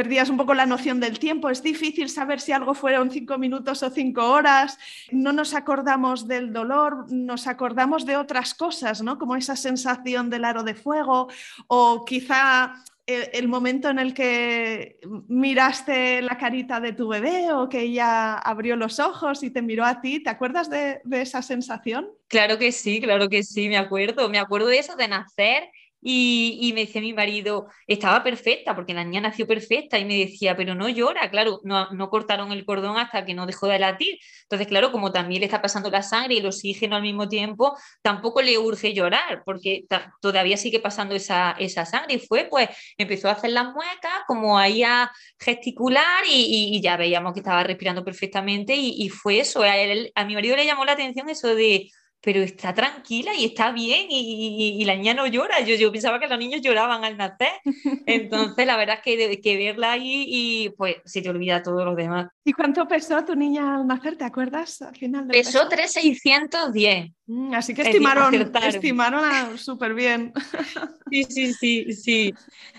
perdías un poco la noción del tiempo. Es difícil saber si algo fueron cinco minutos o cinco horas. No nos acordamos del dolor, nos acordamos de otras cosas, ¿no? como esa sensación del aro de fuego o quizá el, momento en el que miraste la carita de tu bebé o que ella abrió los ojos y te miró a ti, ¿te acuerdas de, de esa sensación? Claro que sí, claro que sí, me acuerdo, me acuerdo de eso, de nacer y, me decía mi marido, estaba perfecta, porque la niña nació perfecta, y me decía, pero no llora, claro, no, no, cortaron el cordón hasta que no dejó de latir. Entonces, claro, como también le está pasando la sangre y el oxígeno al mismo tiempo, tampoco le urge llorar, porque todavía sigue pasando esa, esa sangre. Y fue, pues, empezó a hacer las muecas, como ahí a gesticular, y, y ya veíamos que estaba respirando perfectamente, y, fue eso. A, a mi marido le llamó la atención eso de pero está tranquila y está bien y, la niña no llora. Yo, yo pensaba que los niños lloraban al nacer. Entonces, la verdad es que, que verla ahí y pues se te olvida todo lo demás. ¿Y cuánto pesó tu niña al nacer? ¿Te acuerdas al final? pesó 3,610. Mm, así que estimaron, estimaron súper bien. Sí, sí, sí, sí.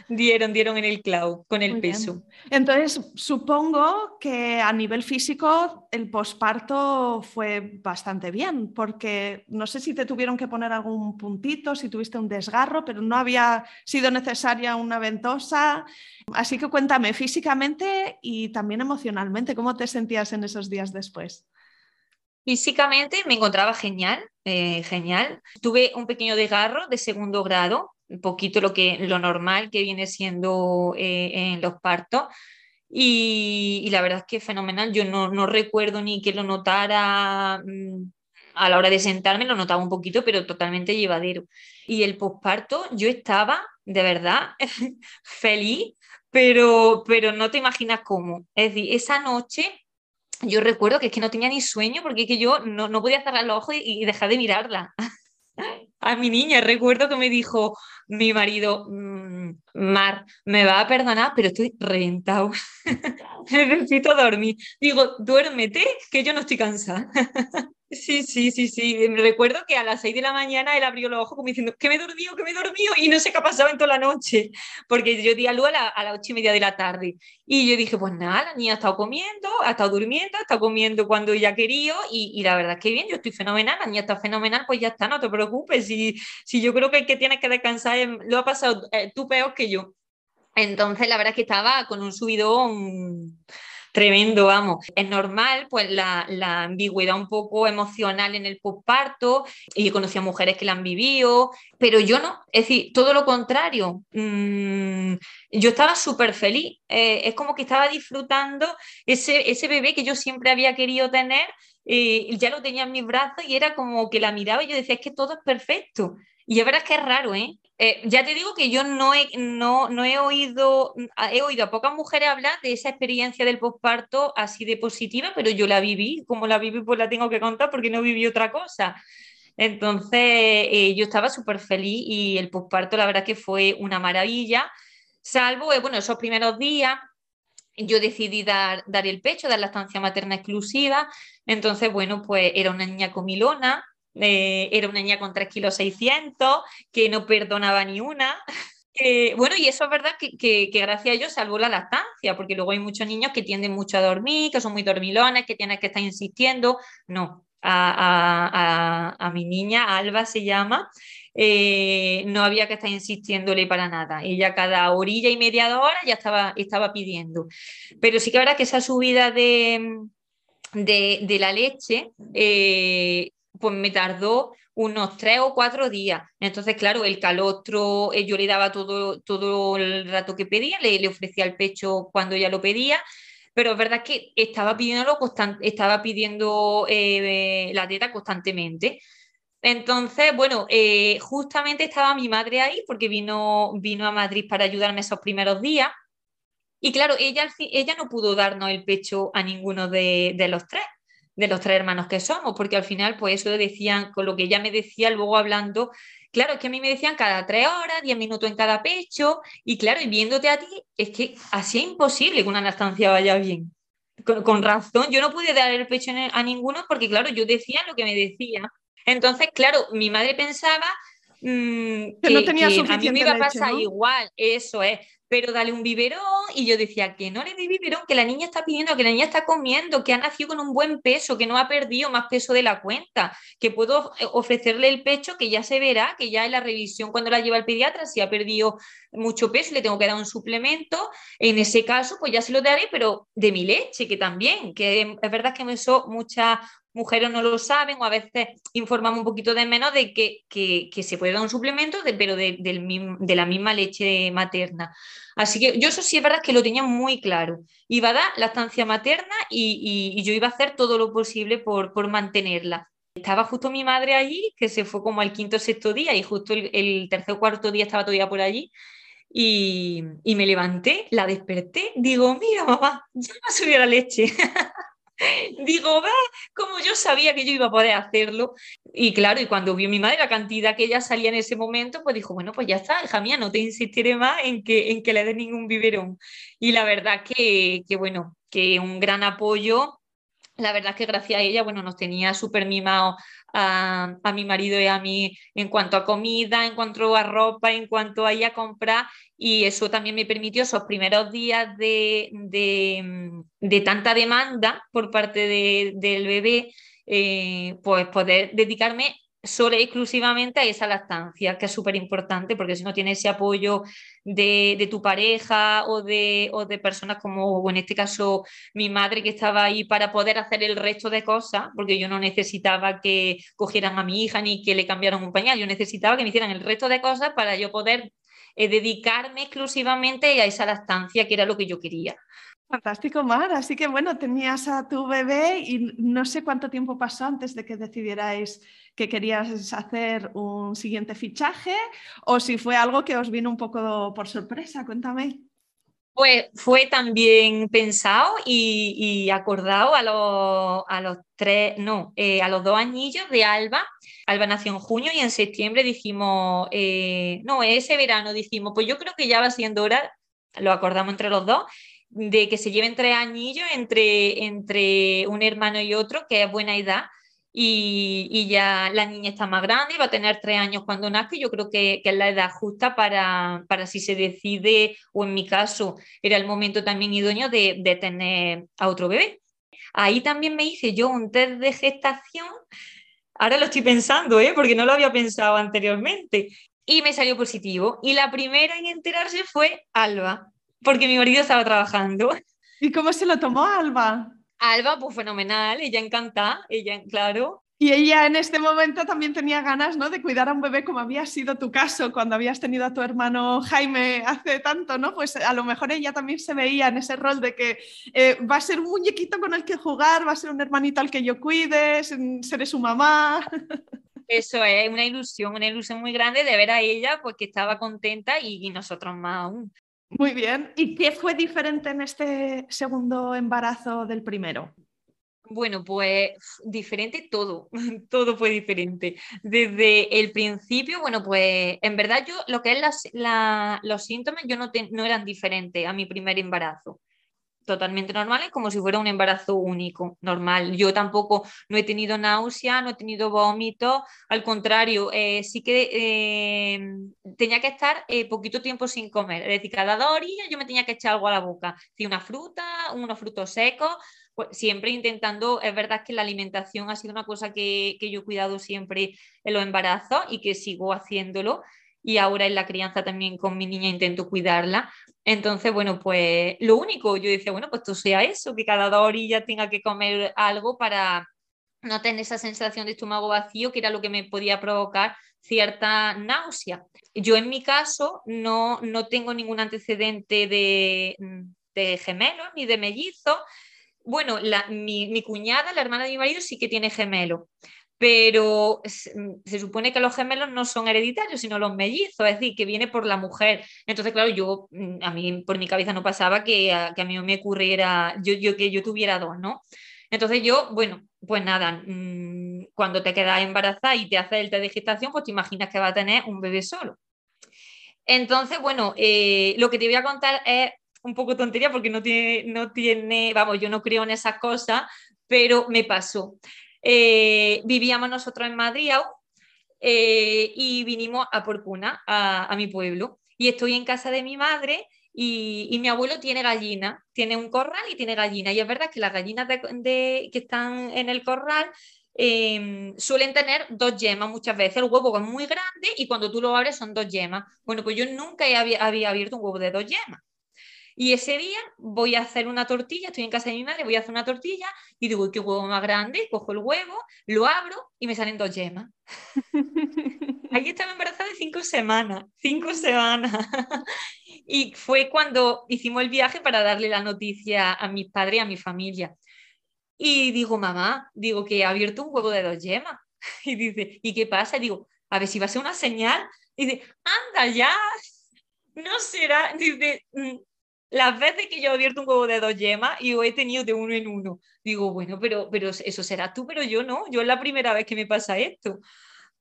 Dieron, dieron en el clavo con el peso. Entonces, supongo que a nivel físico el posparto fue bastante bien, porque no sé si te tuvieron que poner algún puntito, si tuviste un desgarro, pero no había sido necesaria una ventosa. Así que cuéntame físicamente y también emocionalmente, ¿cómo te sentías en esos días después? Físicamente me encontraba genial, eh, genial. Tuve un pequeño desgarro de segundo grado, un poquito lo, que, lo normal que viene siendo eh, en los partos. Y, la verdad es que fenomenal. Yo no, no recuerdo ni que lo notara mm, a la hora de sentarme, lo notaba un poquito, pero totalmente llevadero. Y el posparto, yo estaba de verdad feliz, pero, pero no te imaginas cómo. Es decir, esa noche yo recuerdo que es que no tenía ni sueño porque es que yo no, no podía cerrar los ojos y, y dejar de mirarla. a mi niña. Recuerdo que me dijo mi marido, mm, Mar, me va a perdonar, pero estoy reventado. Necesito dormir. Digo, duérmete, que yo no estoy cansada. Sí, sí, sí, sí. Me recuerdo que a las 6 de la mañana él abrió los ojos como diciendo que me he dormido, que me he dormido y no sé qué ha pasado en toda la noche, porque yo di a luz a, las ocho y media de la tarde. Y yo dije, pues nada, la niña ha estado comiendo, ha estado durmiendo, ha estado comiendo cuando ella quería y, y la verdad es que bien, yo estoy fenomenal, la niña está fenomenal, pues ya está, no te preocupes. Si, si yo creo que el que tienes que descansar lo ha pasado eh, tú peor que yo. Entonces, la verdad es que estaba con un subidón tremendo, vamos. Es normal, pues la, ambigüedad un poco emocional en el posparto, y yo conocí a mujeres que la han vivido, pero yo no, es decir, todo lo contrario. Mm, yo estaba súper feliz, eh, es como que estaba disfrutando ese, ese bebé que yo siempre había querido tener. Eh, ya lo tenía en mis brazos y era como que la miraba y yo decía, es que todo es perfecto. Y es verdad que es raro, ¿eh? ¿Eh? ya te digo que yo no he, no, no he oído, he oído a pocas mujeres hablar de esa experiencia del posparto así de positiva, pero yo la viví, como la viví pues la tengo que contar porque no viví otra cosa. Entonces eh, yo estaba súper feliz y el posparto la verdad que fue una maravilla, salvo, eh, bueno, esos primeros días yo decidí dar, dar el pecho, dar la estancia materna exclusiva, entonces bueno, pues era una niña comilona, eh, era una niña con 3 kilos 600, que no perdonaba ni una. bueno, y eso es verdad que, que, gracias a ellos salvó la lactancia, porque luego hay muchos niños que tienden mucho a dormir, que son muy dormilones, que tienes que estar insistiendo. No, a, a, mi niña, Alba se llama, eh, no había que estar insistiéndole para nada. Ella cada orilla y media hora ya estaba, estaba pidiendo. Pero sí que verdad que esa subida de, de, de la leche eh, pues me tardó unos tres o cuatro días. Entonces, claro, el calostro, eh, yo le daba todo, todo el rato que pedía, le, ofrecía el pecho cuando ella lo pedía, pero es verdad que estaba pidiendo, estaba pidiendo eh, la teta constantemente. Entonces, bueno, eh, justamente estaba mi madre ahí porque vino, vino a Madrid para ayudarme esos primeros días. Y claro, ella, ella no pudo darnos el pecho a ninguno de los tres de los tres hermanos que somos, porque al final, pues eso decían, con lo que ella me decía luego hablando, claro, es que a mí me decían cada tres horas, diez minutos en cada pecho, y claro, y viéndote a ti, es que así es imposible que una lactancia vaya bien. Con, razón, yo no pude dar el pecho a ninguno porque, claro, yo decía lo que me decía. Entonces, claro, mi madre pensaba mm, que, no tenía a mí me iba a pasar igual, eso es pero dale un biberón. Y yo decía que no le di biberón, que la niña está pidiendo, que la niña está comiendo, que ha nacido con un buen peso, que no ha perdido más peso de la cuenta, que puedo eh, ofrecerle el pecho, que ya se verá, que ya en la revisión cuando la lleva el pediatra, si ha perdido mucho peso, le tengo que dar un suplemento. En ese caso, pues ya se lo daré, pero de mi leche, que también, que es verdad que me eso muchas mujeres no lo saben o a veces informamos un poquito de menos de que, que, se puede dar un suplemento, pero de, de, la misma leche materna. Así que yo eso sí es verdad que lo tenía muy claro. Iba a dar la estancia materna y, y, yo iba a hacer todo lo posible por, por, mantenerla. Estaba justo mi madre allí, que se fue como al quinto o sexto día y justo el, tercer o cuarto día estaba todavía por allí. Y, y, me levanté, la desperté, digo, mira mamá, ya me ha subido la leche. Digo, va, como yo sabía que yo iba a poder hacerlo. Y claro, y cuando vio mi madre la cantidad que ella salía en ese momento, pues dijo, bueno, pues ya está, hija mía, no te insistiré más en que, en que le dé ningún biberón. Y la verdad que, que, bueno, que un gran apoyo. La verdad es que gracias a ella, bueno, nos tenía súper mimados a, a, mi marido y a mí en cuanto a comida, en cuanto a ropa, en cuanto a ir a comprar. Y eso también me permitió esos primeros días de, de, tanta demanda por parte del bebé, eh, pues poder dedicarme solo exclusivamente a esa lactancia, que es súper importante, porque si no tienes ese apoyo de, de, tu pareja o de, o de personas como, en este caso, mi madre que estaba ahí para poder hacer el resto de cosas, porque yo no necesitaba que cogieran a mi hija ni que le cambiaran un pañal, yo necesitaba que me hicieran el resto de cosas para yo poder eh, dedicarme exclusivamente a esa lactancia, que era lo que yo quería. Fantástico, Mar. Así que bueno, tenías a tu bebé y no sé cuánto tiempo pasó antes de que decidierais que querías hacer un siguiente fichaje o si fue algo que os vino un poco por sorpresa. Cuéntame. Pues fue también pensado y, acordado a, los tres, no, eh, a los dos añillos de Alba. Alba nació en junio y en septiembre dijimos, eh, no, ese verano dijimos, pues yo creo que ya va siendo hora, lo acordamos entre los dos, de que se lleven tres añillos entre, entre un hermano y otro, que es buena edad. y, ya la niña está más grande, va a tener tres años cuando nazca, yo creo que, es la edad justa para, para, si se decide, o en mi caso era el momento también idóneo de, de tener a otro bebé. Ahí también me hice yo un test de gestación, ahora lo estoy pensando, ¿eh? porque no lo había pensado anteriormente, y me salió positivo. Y la primera en enterarse fue Alba, porque mi marido estaba trabajando. ¿Y cómo se lo tomó Alba? Alba, pues fenomenal, ella encantada, ella, claro. Y ella en este momento también tenía ganas ¿no? de cuidar a un bebé como había sido tu caso cuando habías tenido a tu hermano Jaime hace tanto, ¿no? Pues a lo mejor ella también se veía en ese rol de que eh, va a ser un muñequito con el que jugar, va a ser un hermanito al que yo cuide, seré su mamá. Eso es una ilusión, una ilusión muy grande de ver a ella, pues que estaba contenta y nosotros más aún. Muy bien. ¿Y qué fue diferente en este segundo embarazo del primero? Bueno, pues diferente todo, todo fue diferente. Desde el principio, bueno, pues en verdad yo, lo que es los síntomas, yo no, no eran diferentes a mi primer embarazo totalmente normales, como si fuera un embarazo único, normal. Yo tampoco no he tenido náusea, no he tenido vómito, al contrario, eh, sí que eh, tenía que estar eh, poquito tiempo sin comer, es decir, cada dos yo me tenía que echar algo a la boca, si una fruta, unos frutos secos, pues siempre intentando, es verdad que la alimentación ha sido una cosa que, que yo he cuidado siempre en los embarazos y que sigo haciéndolo y ahora en la crianza también con mi niña intento cuidarla. Entonces, bueno, pues lo único, yo decía, bueno, pues tú sea eso, que cada dos orillas tenga que comer algo para no tener esa sensación de estómago vacío, que era lo que me podía provocar cierta náusea. Yo en mi caso no, no tengo ningún antecedente de, de gemelos ni de mellizos. Bueno, la, mi, mi, cuñada, la hermana de mi marido, sí que tiene gemelo pero mm, se supone que los gemelos no son hereditarios, sino los mellizos, es decir, que viene por la mujer. Entonces, claro, yo, mm, a mí por mi cabeza no pasaba que a, mí me ocurriera, yo, yo, que yo tuviera dos, ¿no? Entonces yo, bueno, pues nada, mm, cuando te quedas embarazada y te haces el test de gestación, pues te imaginas que va a tener un bebé solo. Entonces, bueno, eh, lo que te voy a contar es un poco tontería porque no tiene, no tiene, vamos, yo no creo en esas cosas, pero me pasó. Eh, vivíamos nosotros en Madrid eh, y vinimos a Porcuna, a, mi pueblo. Y estoy en casa de mi madre y, mi abuelo tiene gallina, tiene un corral y tiene gallina. Y es verdad que las gallinas que están en el corral em, suelen tener dos yemas muchas veces. El huevo es muy grande y cuando tú lo abres son dos yemas. Bueno, pues yo nunca había abierto un huevo de dos yemas. Y ese día voy a hacer una tortilla, estoy en casa de mi madre, voy a hacer una tortilla y digo, ¿qué huevo más grande? Cojo el huevo, lo abro y me salen dos yemas. Ahí estaba embarazada de cinco semanas, cinco semanas. y fue cuando hicimos el viaje para darle la noticia a mis padres y a mi familia. Y digo, mamá, digo que he abierto un huevo de dos yemas. Y dice, ¿y qué pasa? Y digo, a ver si va a ser una señal. Y dice, anda ya, no será. Dice, mm, las veces que yo he abierto un huevo de dos yemas y he tenido de uno en uno. Digo, bueno, pero, pero eso será tú, pero yo no, yo es la primera vez que me pasa esto.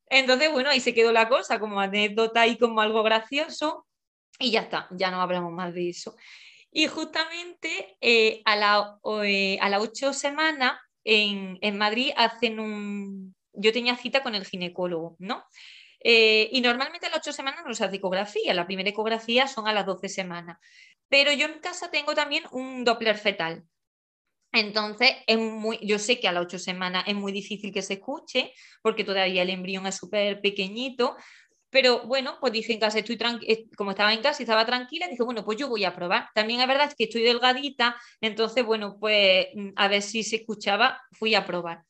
Entonces, bueno, ahí se quedó la cosa como anécdota y como algo gracioso y ya está, ya no hablamos más de eso. Y justamente eh, a, la, eh, a las ocho semanas en, en Madrid hacen un... Yo tenía cita con el ginecólogo, ¿no? Eh, y normalmente a las ocho semanas no se hace ecografía, la primera ecografía son a las 12 semanas. Pero yo en casa tengo también un Doppler fetal. Entonces, es muy, yo sé que a las ocho semanas es muy difícil que se escuche, porque todavía el embrión es súper pequeñito, pero bueno, pues dije en casa, estoy eh, como estaba en casa y estaba tranquila, dije, bueno, pues yo voy a probar. También es verdad que estoy delgadita, entonces, bueno, pues a ver si se escuchaba, fui a probar.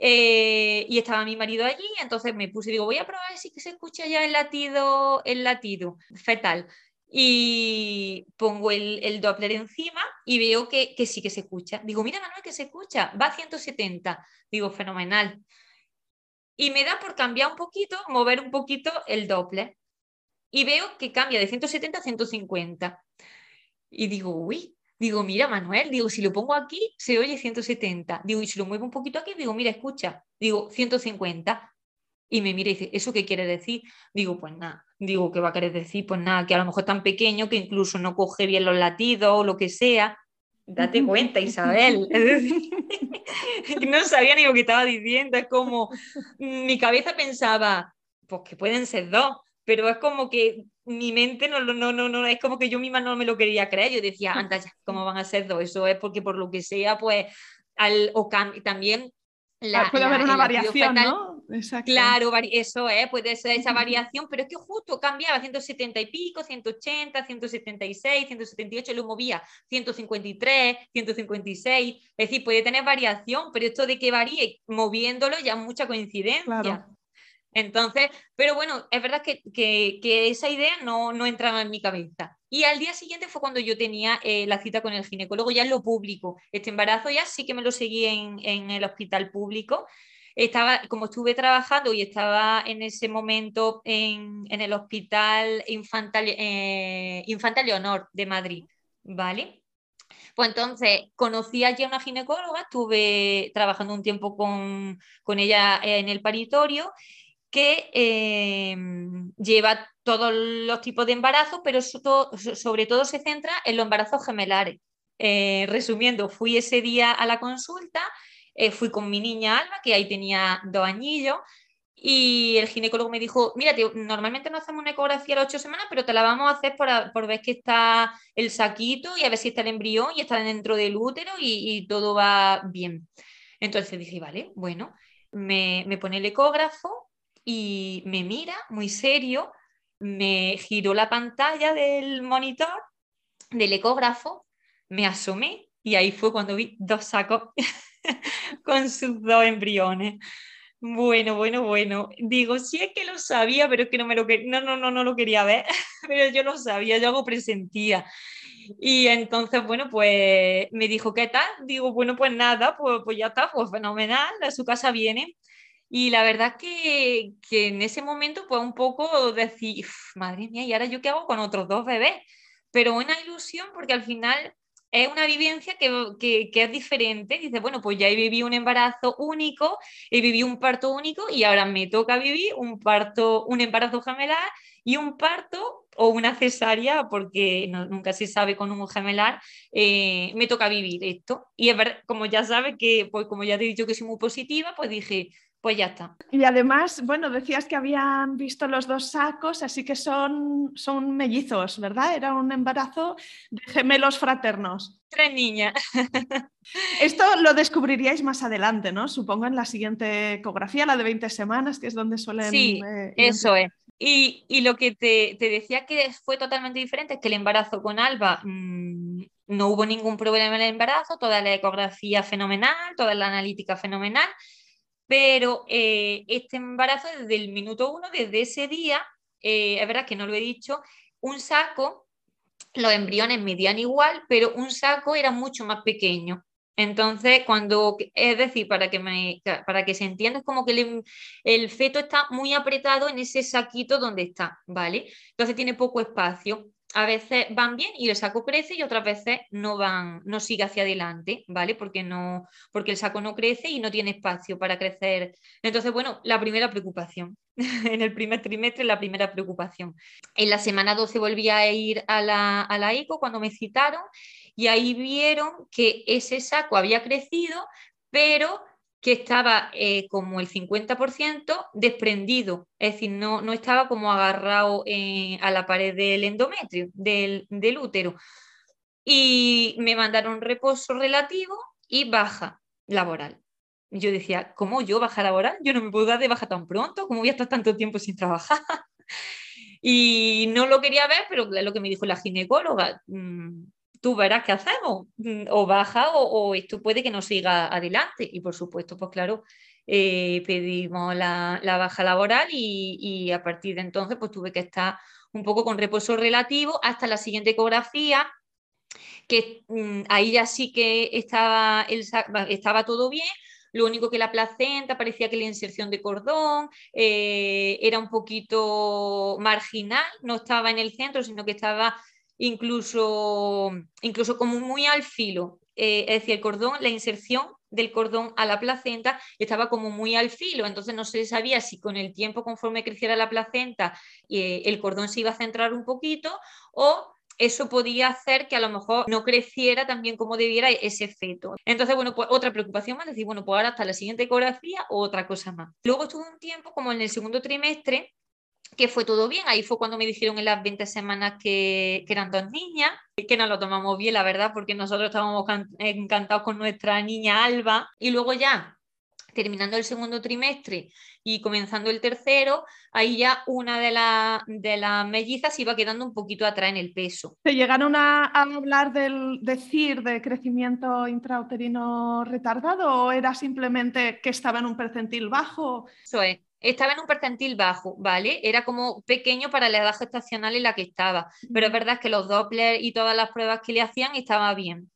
Eh, y estaba mi marido allí, entonces me puse y digo, voy a probar si se escucha ya el latido, el latido fetal. Y pongo el, el Doppler encima y veo que, que, sí que se escucha. Digo, mira Manuel, que se escucha, va a 170. Digo, fenomenal. Y me da por cambiar un poquito, mover un poquito el Doppler. Y veo que cambia de 170 a 150. Y digo, uy, Digo, mira, Manuel, digo, si lo pongo aquí, se oye 170. Digo, y si lo muevo un poquito aquí, digo, mira, escucha. Digo, 150. Y me mira y dice, ¿eso qué quiere decir? Digo, pues nada. Digo, ¿qué va a querer decir? Pues nada, que a lo mejor es tan pequeño que incluso no coge bien los latidos o lo que sea. Date cuenta, Isabel. no sabía ni lo que estaba diciendo, es como mi cabeza pensaba, pues que pueden ser dos, pero es como que mi mente no, no, no, no, es como que yo misma no me lo quería creer, yo decía, anda ya, ¿cómo van a ser dos? Eso es porque por lo que sea, pues, al, o también la, puede haber una variación, ¿no? Exacto. Claro, eso es, puede ser esa variación, pero es que justo cambiaba 170 y pico, 180, 176, 178, lo movía 153, 156, es decir, puede tener variación, pero esto de que varíe moviéndolo ya es mucha coincidencia. Entonces, pero bueno, es verdad que, que, esa idea no, no, entraba en mi cabeza. Y al día siguiente fue cuando yo tenía eh, la cita con el ginecólogo, ya en lo público. Este embarazo ya sí que me lo seguí en, en el hospital público. Estaba, como estuve trabajando y estaba en ese momento en, en el hospital Infantal, eh, Infanta Leonor de Madrid, ¿vale? Pues entonces conocí allí a una ginecóloga, estuve trabajando un tiempo con, con ella en el paritorio que em, lleva todos los tipos de embarazos, pero sobre todo se centra en los embarazos gemelares. Eh, resumiendo, fui ese día a la consulta, eh, fui con mi niña Alba, que ahí tenía dos añillos, y el ginecólogo me dijo, mira, normalmente no hacemos una ecografía a las ocho semanas, pero te la vamos a hacer por, ver que está el saquito y a ver si está el embrión y está dentro del útero y, todo va bien. Entonces dije, vale, bueno, me pone el ecógrafo y me mira muy serio, me giró la pantalla del monitor, del ecógrafo, me asomé y ahí fue cuando vi dos sacos con sus dos embriones. Bueno, bueno, bueno. Digo, sí es que lo sabía, pero es que no me lo no, no, no, no lo quería ver, pero yo lo sabía, yo algo presentía. Y entonces, bueno, pues me dijo, ¿qué tal? Digo, bueno, pues nada, pues, pues ya está, pues fenomenal, a su casa viene. Y la verdad que, que en ese momento pues un poco decir, madre mía, ¿y ahora yo qué hago con otros dos bebés? Pero una ilusión porque al final es una vivencia que, que, que, es diferente. Dice, bueno, pues ya vivido un embarazo único, he vivido un parto único y ahora me toca vivir un parto, un embarazo gemelar y un parto o una cesárea, porque nunca se sabe con un gemelar, eh, me toca vivir esto. Y es verdad, como ya sabes que, pues como ya te he dicho que soy muy positiva, pues dije, pues ya está. Y además, bueno, decías que habían visto los dos sacos, así que son, son mellizos, ¿verdad? Era un embarazo de gemelos fraternos. Tres niñas. Esto lo descubriríais más adelante, ¿no? Supongo en la siguiente ecografía, la de 20 semanas, que es donde suelen... Sí, eh, eso es. Y, y, lo que te, te, decía que fue totalmente diferente es que el embarazo con Alba mmm, no hubo ningún problema en el embarazo, toda la ecografía fenomenal, toda la analítica fenomenal, pero eh, este embarazo desde el minuto uno, desde ese día, eh, es verdad que no lo he dicho, un saco, los embriones medían igual, pero un saco era mucho más pequeño. Entonces, cuando, es decir, para que, me, para que se entienda, es como que el, el, feto está muy apretado en ese saquito donde está, ¿vale? Entonces tiene poco espacio a veces van bien y el saco crece y otras veces no van, no sigue hacia adelante, ¿vale? Porque no, porque el saco no crece y no tiene espacio para crecer. Entonces, bueno, la primera preocupación. en el primer trimestre, la primera preocupación. En la semana 12 volví a ir a la, a la ICO cuando me citaron y ahí vieron que ese saco había crecido, pero que estaba eh, como el 50% desprendido, es decir, no, no estaba como agarrado eh, a la pared del endometrio, del, del, útero. Y me mandaron reposo relativo y baja laboral. Yo decía, ¿cómo yo baja laboral? Yo no me puedo dar de baja tan pronto, ¿cómo voy a estar tanto tiempo sin trabajar? y no lo quería ver, pero lo que me dijo la ginecóloga, mm, tú verás qué hacemos, mm, o baja o, esto puede que no siga adelante. Y por supuesto, pues claro, eh, pedimos la, baja laboral y, a partir de entonces pues tuve que estar un poco con reposo relativo hasta la siguiente ecografía, que mm, ahí ya sí que estaba, el, estaba todo bien, lo único que la placenta parecía que la inserción de cordón eh, era un poquito marginal, no estaba en el centro, sino que estaba incluso, incluso como muy al filo. Eh, es decir, el cordón, la inserción del cordón a la placenta estaba como muy al filo, entonces no se sabía si con el tiempo, conforme creciera la placenta, eh, el cordón se iba a centrar un poquito o eso podía hacer que a lo mejor no creciera tan bien como debiera ese feto. Entonces, bueno, pues otra preocupación más, decir, bueno, pues ahora hasta la siguiente ecografía o otra cosa más. Luego estuve un tiempo como en el segundo trimestre que fue todo bien. Ahí fue cuando me dijeron en las 20 semanas que, que eran dos niñas, que nos lo tomamos bien, la verdad, porque nosotros estábamos encantados con nuestra niña Alba. Y luego ya terminando el segundo trimestre y comenzando el tercero, ahí ya una de, de las mellizas iba quedando un poquito atrás en el peso. ¿Te llegaron a, hablar del decir de crecimiento intrauterino retardado o era simplemente que estaba en un percentil bajo? Eso es. Estaba en un percentil bajo, ¿vale? Era como pequeño para la edad gestacional en la que estaba, pero es verdad que los Doppler y todas las pruebas que le hacían estaba bien.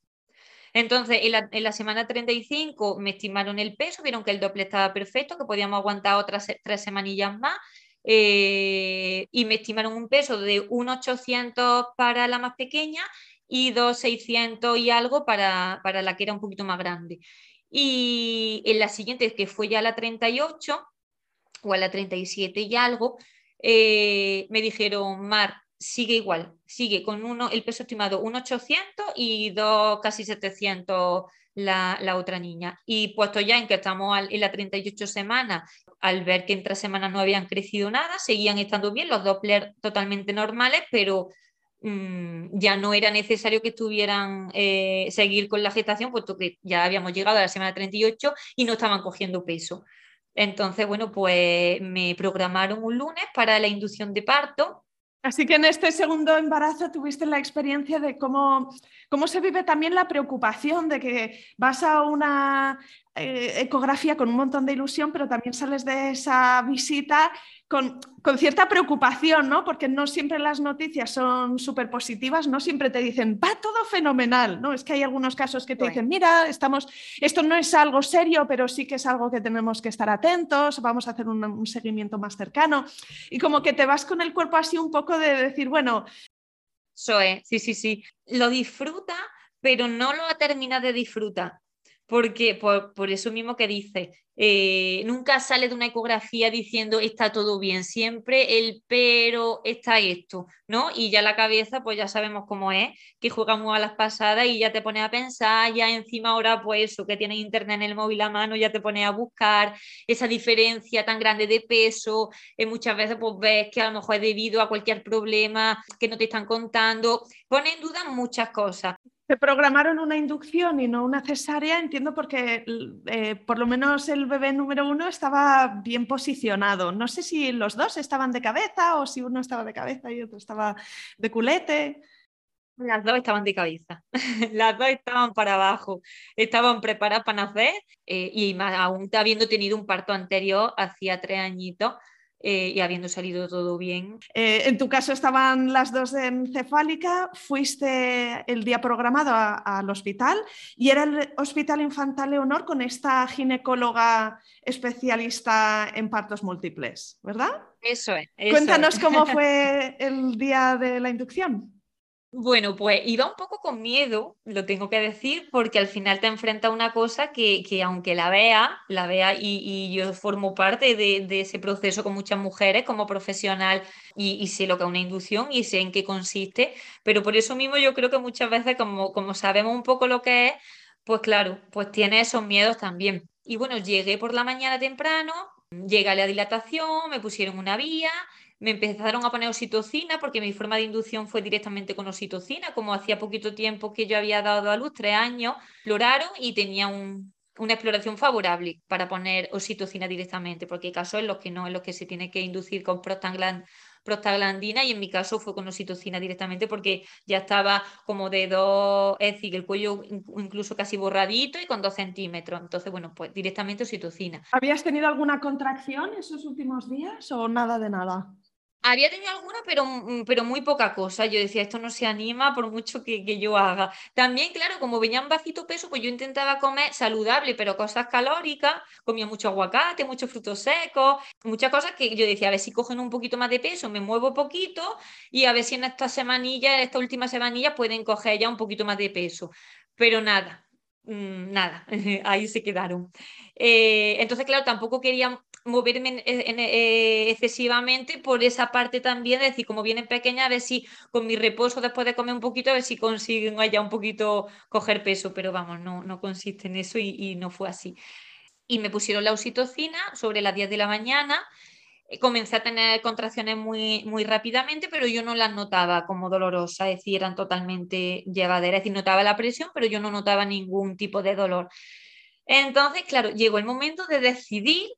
Entonces, en la, semana 35 me estimaron el peso, vieron que el doble estaba perfecto, que podíamos aguantar otras tres semanillas más. Eh, y me estimaron un peso de 1,800 para la más pequeña y 2,600 y algo para, para la que era un poquito más grande. Y en la siguiente, que fue ya la 38 o a la 37 y algo, eh, me dijeron, Mar, sigue igual, sigue con uno, el peso estimado 1,800 y dos casi 700 la, la, otra niña. Y puesto ya en que estamos en la 38 semanas, al ver que en tres semanas no habían crecido nada, seguían estando bien, los Doppler totalmente normales, pero mm, ya no era necesario que estuvieran eh, seguir con la gestación, puesto que ya habíamos llegado a la semana 38 y no estaban cogiendo peso. Entonces, bueno, pues me programaron un lunes para la inducción de parto. Así que en este segundo embarazo tuviste la experiencia de cómo, cómo se vive también la preocupación de que vas a una ecografía con un montón de ilusión, pero también sales de esa visita con, cierta preocupación, ¿no? Porque no siempre las noticias son súper positivas, no siempre te dicen, va todo fenomenal, ¿no? Es que hay algunos casos que te dicen, mira, estamos, esto no es algo serio, pero sí que es algo que tenemos que estar atentos, vamos a hacer un, un seguimiento más cercano. Y como que te vas con el cuerpo así un poco de decir, bueno. Eso es, sí, sí, sí. Lo disfruta, pero no lo termina de disfrutar porque por, eso mismo que dice, eh, nunca sale de una ecografía diciendo está todo bien, siempre el pero está esto, ¿no? Y ya la cabeza, pues ya sabemos cómo es, que jugamos a las pasadas y ya te pones a pensar, ya encima ahora, pues eso, que tienes internet en el móvil a mano, ya te pones a buscar esa diferencia tan grande de peso, eh, muchas veces pues ves que a lo mejor es debido a cualquier problema que no te están contando, pone en duda muchas cosas programaron una inducción y no una cesárea, entiendo porque eh, por lo menos el bebé número uno estaba bien posicionado. No sé si los dos estaban de cabeza o si uno estaba de cabeza y otro estaba de culete. Las dos estaban de cabeza, las dos estaban para abajo, estaban preparadas para nacer eh, y más aún habiendo tenido un parto anterior hacía tres añitos, eh, y habiendo salido todo bien. Eh, en tu caso estaban las dos en cefálica, fuiste el día programado al hospital y era el Hospital Infantil Leonor con esta ginecóloga especialista en partos múltiples, ¿verdad? Eso es. Cuéntanos cómo fue el día de la inducción. Bueno, pues iba un poco con miedo, lo tengo que decir, porque al final te enfrenta a una cosa que, aunque la vea, la vea y, yo formo parte de, ese proceso con muchas mujeres como profesional y, sé lo que es una inducción y sé en qué consiste, pero por eso mismo yo creo que muchas veces como, como sabemos un poco lo que es, pues claro, pues tiene esos miedos también. Y bueno, llegué por la mañana temprano, llega la dilatación, me pusieron una vía me empezaron a poner oxitocina porque mi forma de inducción fue directamente con oxitocina, como hacía poquito tiempo que yo había dado a luz, tres años, exploraron y tenía una exploración favorable para poner oxitocina directamente, porque hay casos en los que no, en los que se tiene que inducir con prostaglandina y en mi caso fue con oxitocina directamente porque ya estaba como de dos, es decir, el cuello incluso casi borradito y con dos centímetros. Entonces, bueno, pues directamente oxitocina. ¿Habías tenido alguna contracción esos últimos días o nada de nada? Había tenido alguna, pero, mm, pero muy poca cosa. Yo decía, esto no se anima por mucho que, yo haga. También, claro, como venían bajito peso, pues yo intentaba comer saludable, pero cosas calóricas. Comía mucho aguacate, muchos frutos secos, muchas cosas que yo decía, a ver si cogen un poquito más de peso, me muevo poquito y a ver si en esta semanilla, esta última semanilla, pueden coger ya un poquito más de peso. Pero nada, mm, nada, ahí se quedaron. Eh, entonces, claro, tampoco quería moverme eh, excesivamente por esa parte también, es decir, como vienen pequeñas, a ver si con mi reposo después de comer un poquito, a ver si consiguen allá un poquito coger peso, pero vamos, no, no consiste en eso y, no fue así. Y me pusieron la oxitocina sobre las 10 de la mañana eh, comencé a tener contracciones muy, muy rápidamente, pero yo no las notaba como dolorosas, es decir, eran totalmente llevaderas, es decir, notaba la presión, pero yo no notaba ningún tipo de dolor. Entonces, claro, llegó el momento de decidir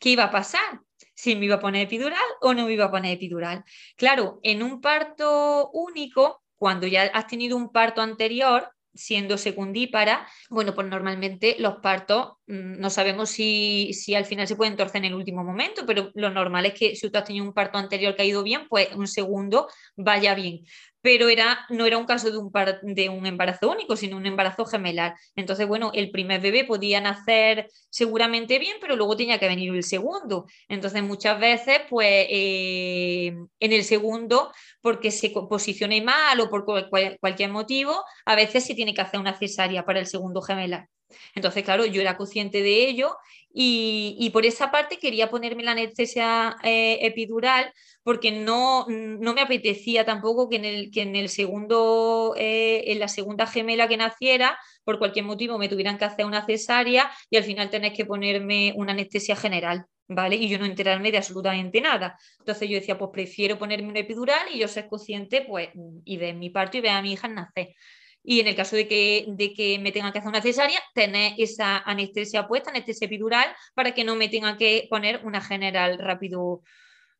qué iba a pasar, si me iba a poner epidural o no me iba a poner epidural. Claro, en un parto único, cuando ya has tenido un parto anterior, siendo secundípara, bueno, pues normalmente los partos no sabemos si, si, al final se pueden torcer en el último momento, pero lo normal es que si tú has tenido un parto anterior que ha ido bien, pues un segundo vaya bien pero era, no era un caso de un, de un embarazo único, sino un embarazo gemelar. Entonces, bueno, el primer bebé podía nacer seguramente bien, pero luego tenía que venir el segundo. Entonces, muchas veces, pues, eh, en el segundo, porque se posicione mal o por cualquier motivo, a veces se tiene que hacer una cesárea para el segundo gemelar. Entonces, claro, yo era consciente de ello y, por esa parte quería ponerme la anestesia eh, epidural porque no, no, me apetecía tampoco que en el, que en el segundo, eh, en la segunda gemela que naciera, por cualquier motivo me tuvieran que hacer una cesárea y al final tener que ponerme una anestesia general. ¿Vale? Y yo no enterarme de absolutamente nada. Entonces yo decía, pues prefiero ponerme una epidural y yo ser consciente, pues, y ver mi parto y ver a mi hija nacer y en el caso de que, de que me tengan que hacer una cesárea, tener esa anestesia puesta, anestesia epidural, para que no me tengan que poner una general rápido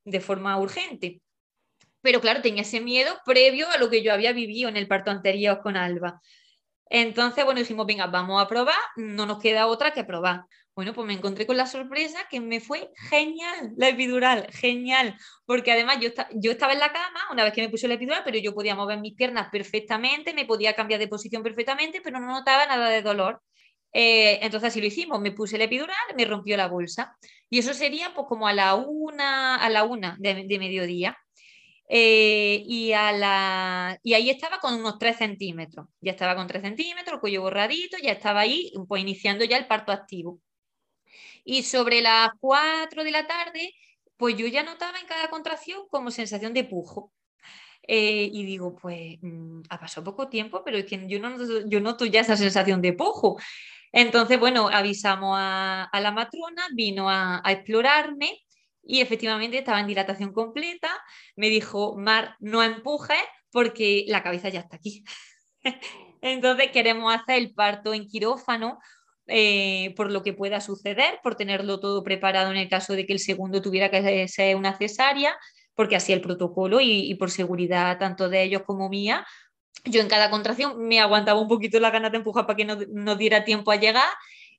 de forma urgente. Pero claro, tenía ese miedo previo a lo que yo había vivido en el parto anterior con Alba. Entonces, bueno, dijimos, venga, vamos a probar, no nos queda otra que probar. Bueno, pues me encontré con la sorpresa que me fue genial la epidural, genial, porque además yo, estaba en la cama una vez que me puse la epidural, pero yo podía mover mis piernas perfectamente, me podía cambiar de posición perfectamente, pero no notaba nada de dolor. Eh, entonces así lo hicimos, me puse la epidural, me rompió la bolsa. Y eso sería pues como a la una, a la una de, mediodía. Eh, y, y ahí estaba con unos 3 centímetros. Ya estaba con 3 centímetros, el cuello borradito, ya estaba ahí, pues iniciando ya el parto activo. Y sobre las 4 de la tarde, pues yo ya notaba en cada contracción como sensación de pujo. Eh, y digo, pues mm, ha pasado poco tiempo, pero es que yo no, yo noto ya esa sensación de pujo. Entonces, bueno, avisamos a, la matrona, vino a, a explorarme y efectivamente estaba en dilatación completa. Me dijo, Mar, no empujes porque la cabeza ya está aquí. Entonces queremos hacer el parto en quirófano eh, por lo que pueda suceder, por tenerlo todo preparado en el caso de que el segundo tuviera que ser una cesárea, porque así el protocolo y, por seguridad tanto de ellos como mía. Yo en cada contracción me aguantaba un poquito la ganas de empujar para que no, no diera tiempo a llegar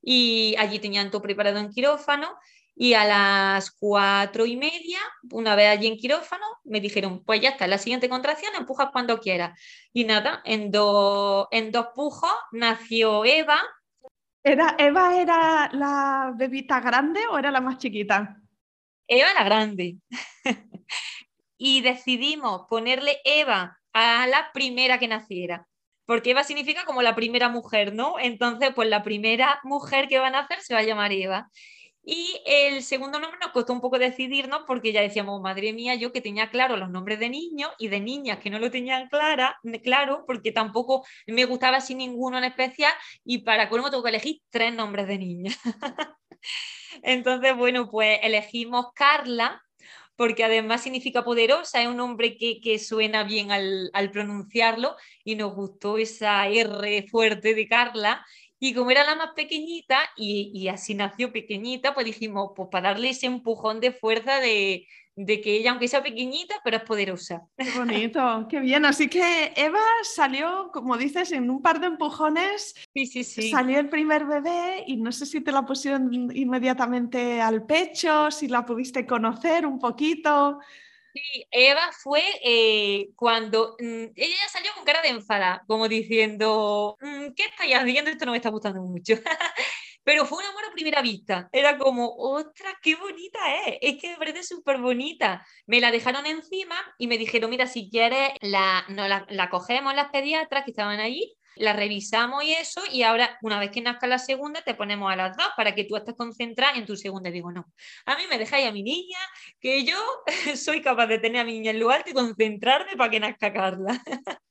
y allí tenían todo preparado en quirófano y a las cuatro y media, una vez allí en quirófano, me dijeron, pues ya está, la siguiente contracción empujas cuando quieras. Y nada, en, dos en dos pujos nació Eva. ¿Era, ¿Eva era la bebita grande o era la más chiquita? Eva la grande. y decidimos ponerle Eva a la primera que naciera. Porque Eva significa como la primera mujer, ¿no? Entonces, pues la primera mujer que va a nacer se va a llamar Eva. Y el segundo nombre nos costó un poco decidirnos porque ya decíamos, madre mía, yo que tenía claro los nombres de niños y de niñas que no lo tenían clara, claro, porque tampoco me gustaba así ninguno en especial y para colmo tengo que elegir tres nombres de niñas. Entonces, bueno, pues elegimos Carla, porque además significa poderosa, es un nombre que, que suena bien al, al, pronunciarlo y nos gustó esa R fuerte de Carla y como era la más pequeñita y, así nació pequeñita, pues dijimos, pues para darle ese empujón de fuerza de, que ella, aunque sea pequeñita, pero es poderosa. Qué bonito, qué bien. Así que Eva salió, como dices, en un par de empujones. Sí, sí, sí. Salió el primer bebé y no sé si te la pusieron inmediatamente al pecho, si la pudiste conocer un poquito. Sí, Eva fue eh, cuando mm, ella salió con cara de enfada, como diciendo, mm, ¿qué estáis haciendo? Esto no me está gustando mucho. Pero fue un amor a primera vista. Era como, ostras, qué bonita es. Es que me parece súper bonita. Me la dejaron encima y me dijeron, mira, si quieres, la, no, la, la cogemos las pediatras que estaban allí La revisamos y eso, y ahora, una vez que nazca la segunda, te ponemos a las dos para que tú estés concentrada en tu segunda. Y digo, no, a mí me dejáis a mi niña, que yo soy capaz de tener a mi niña en alto y concentrarme para que nazca Carla.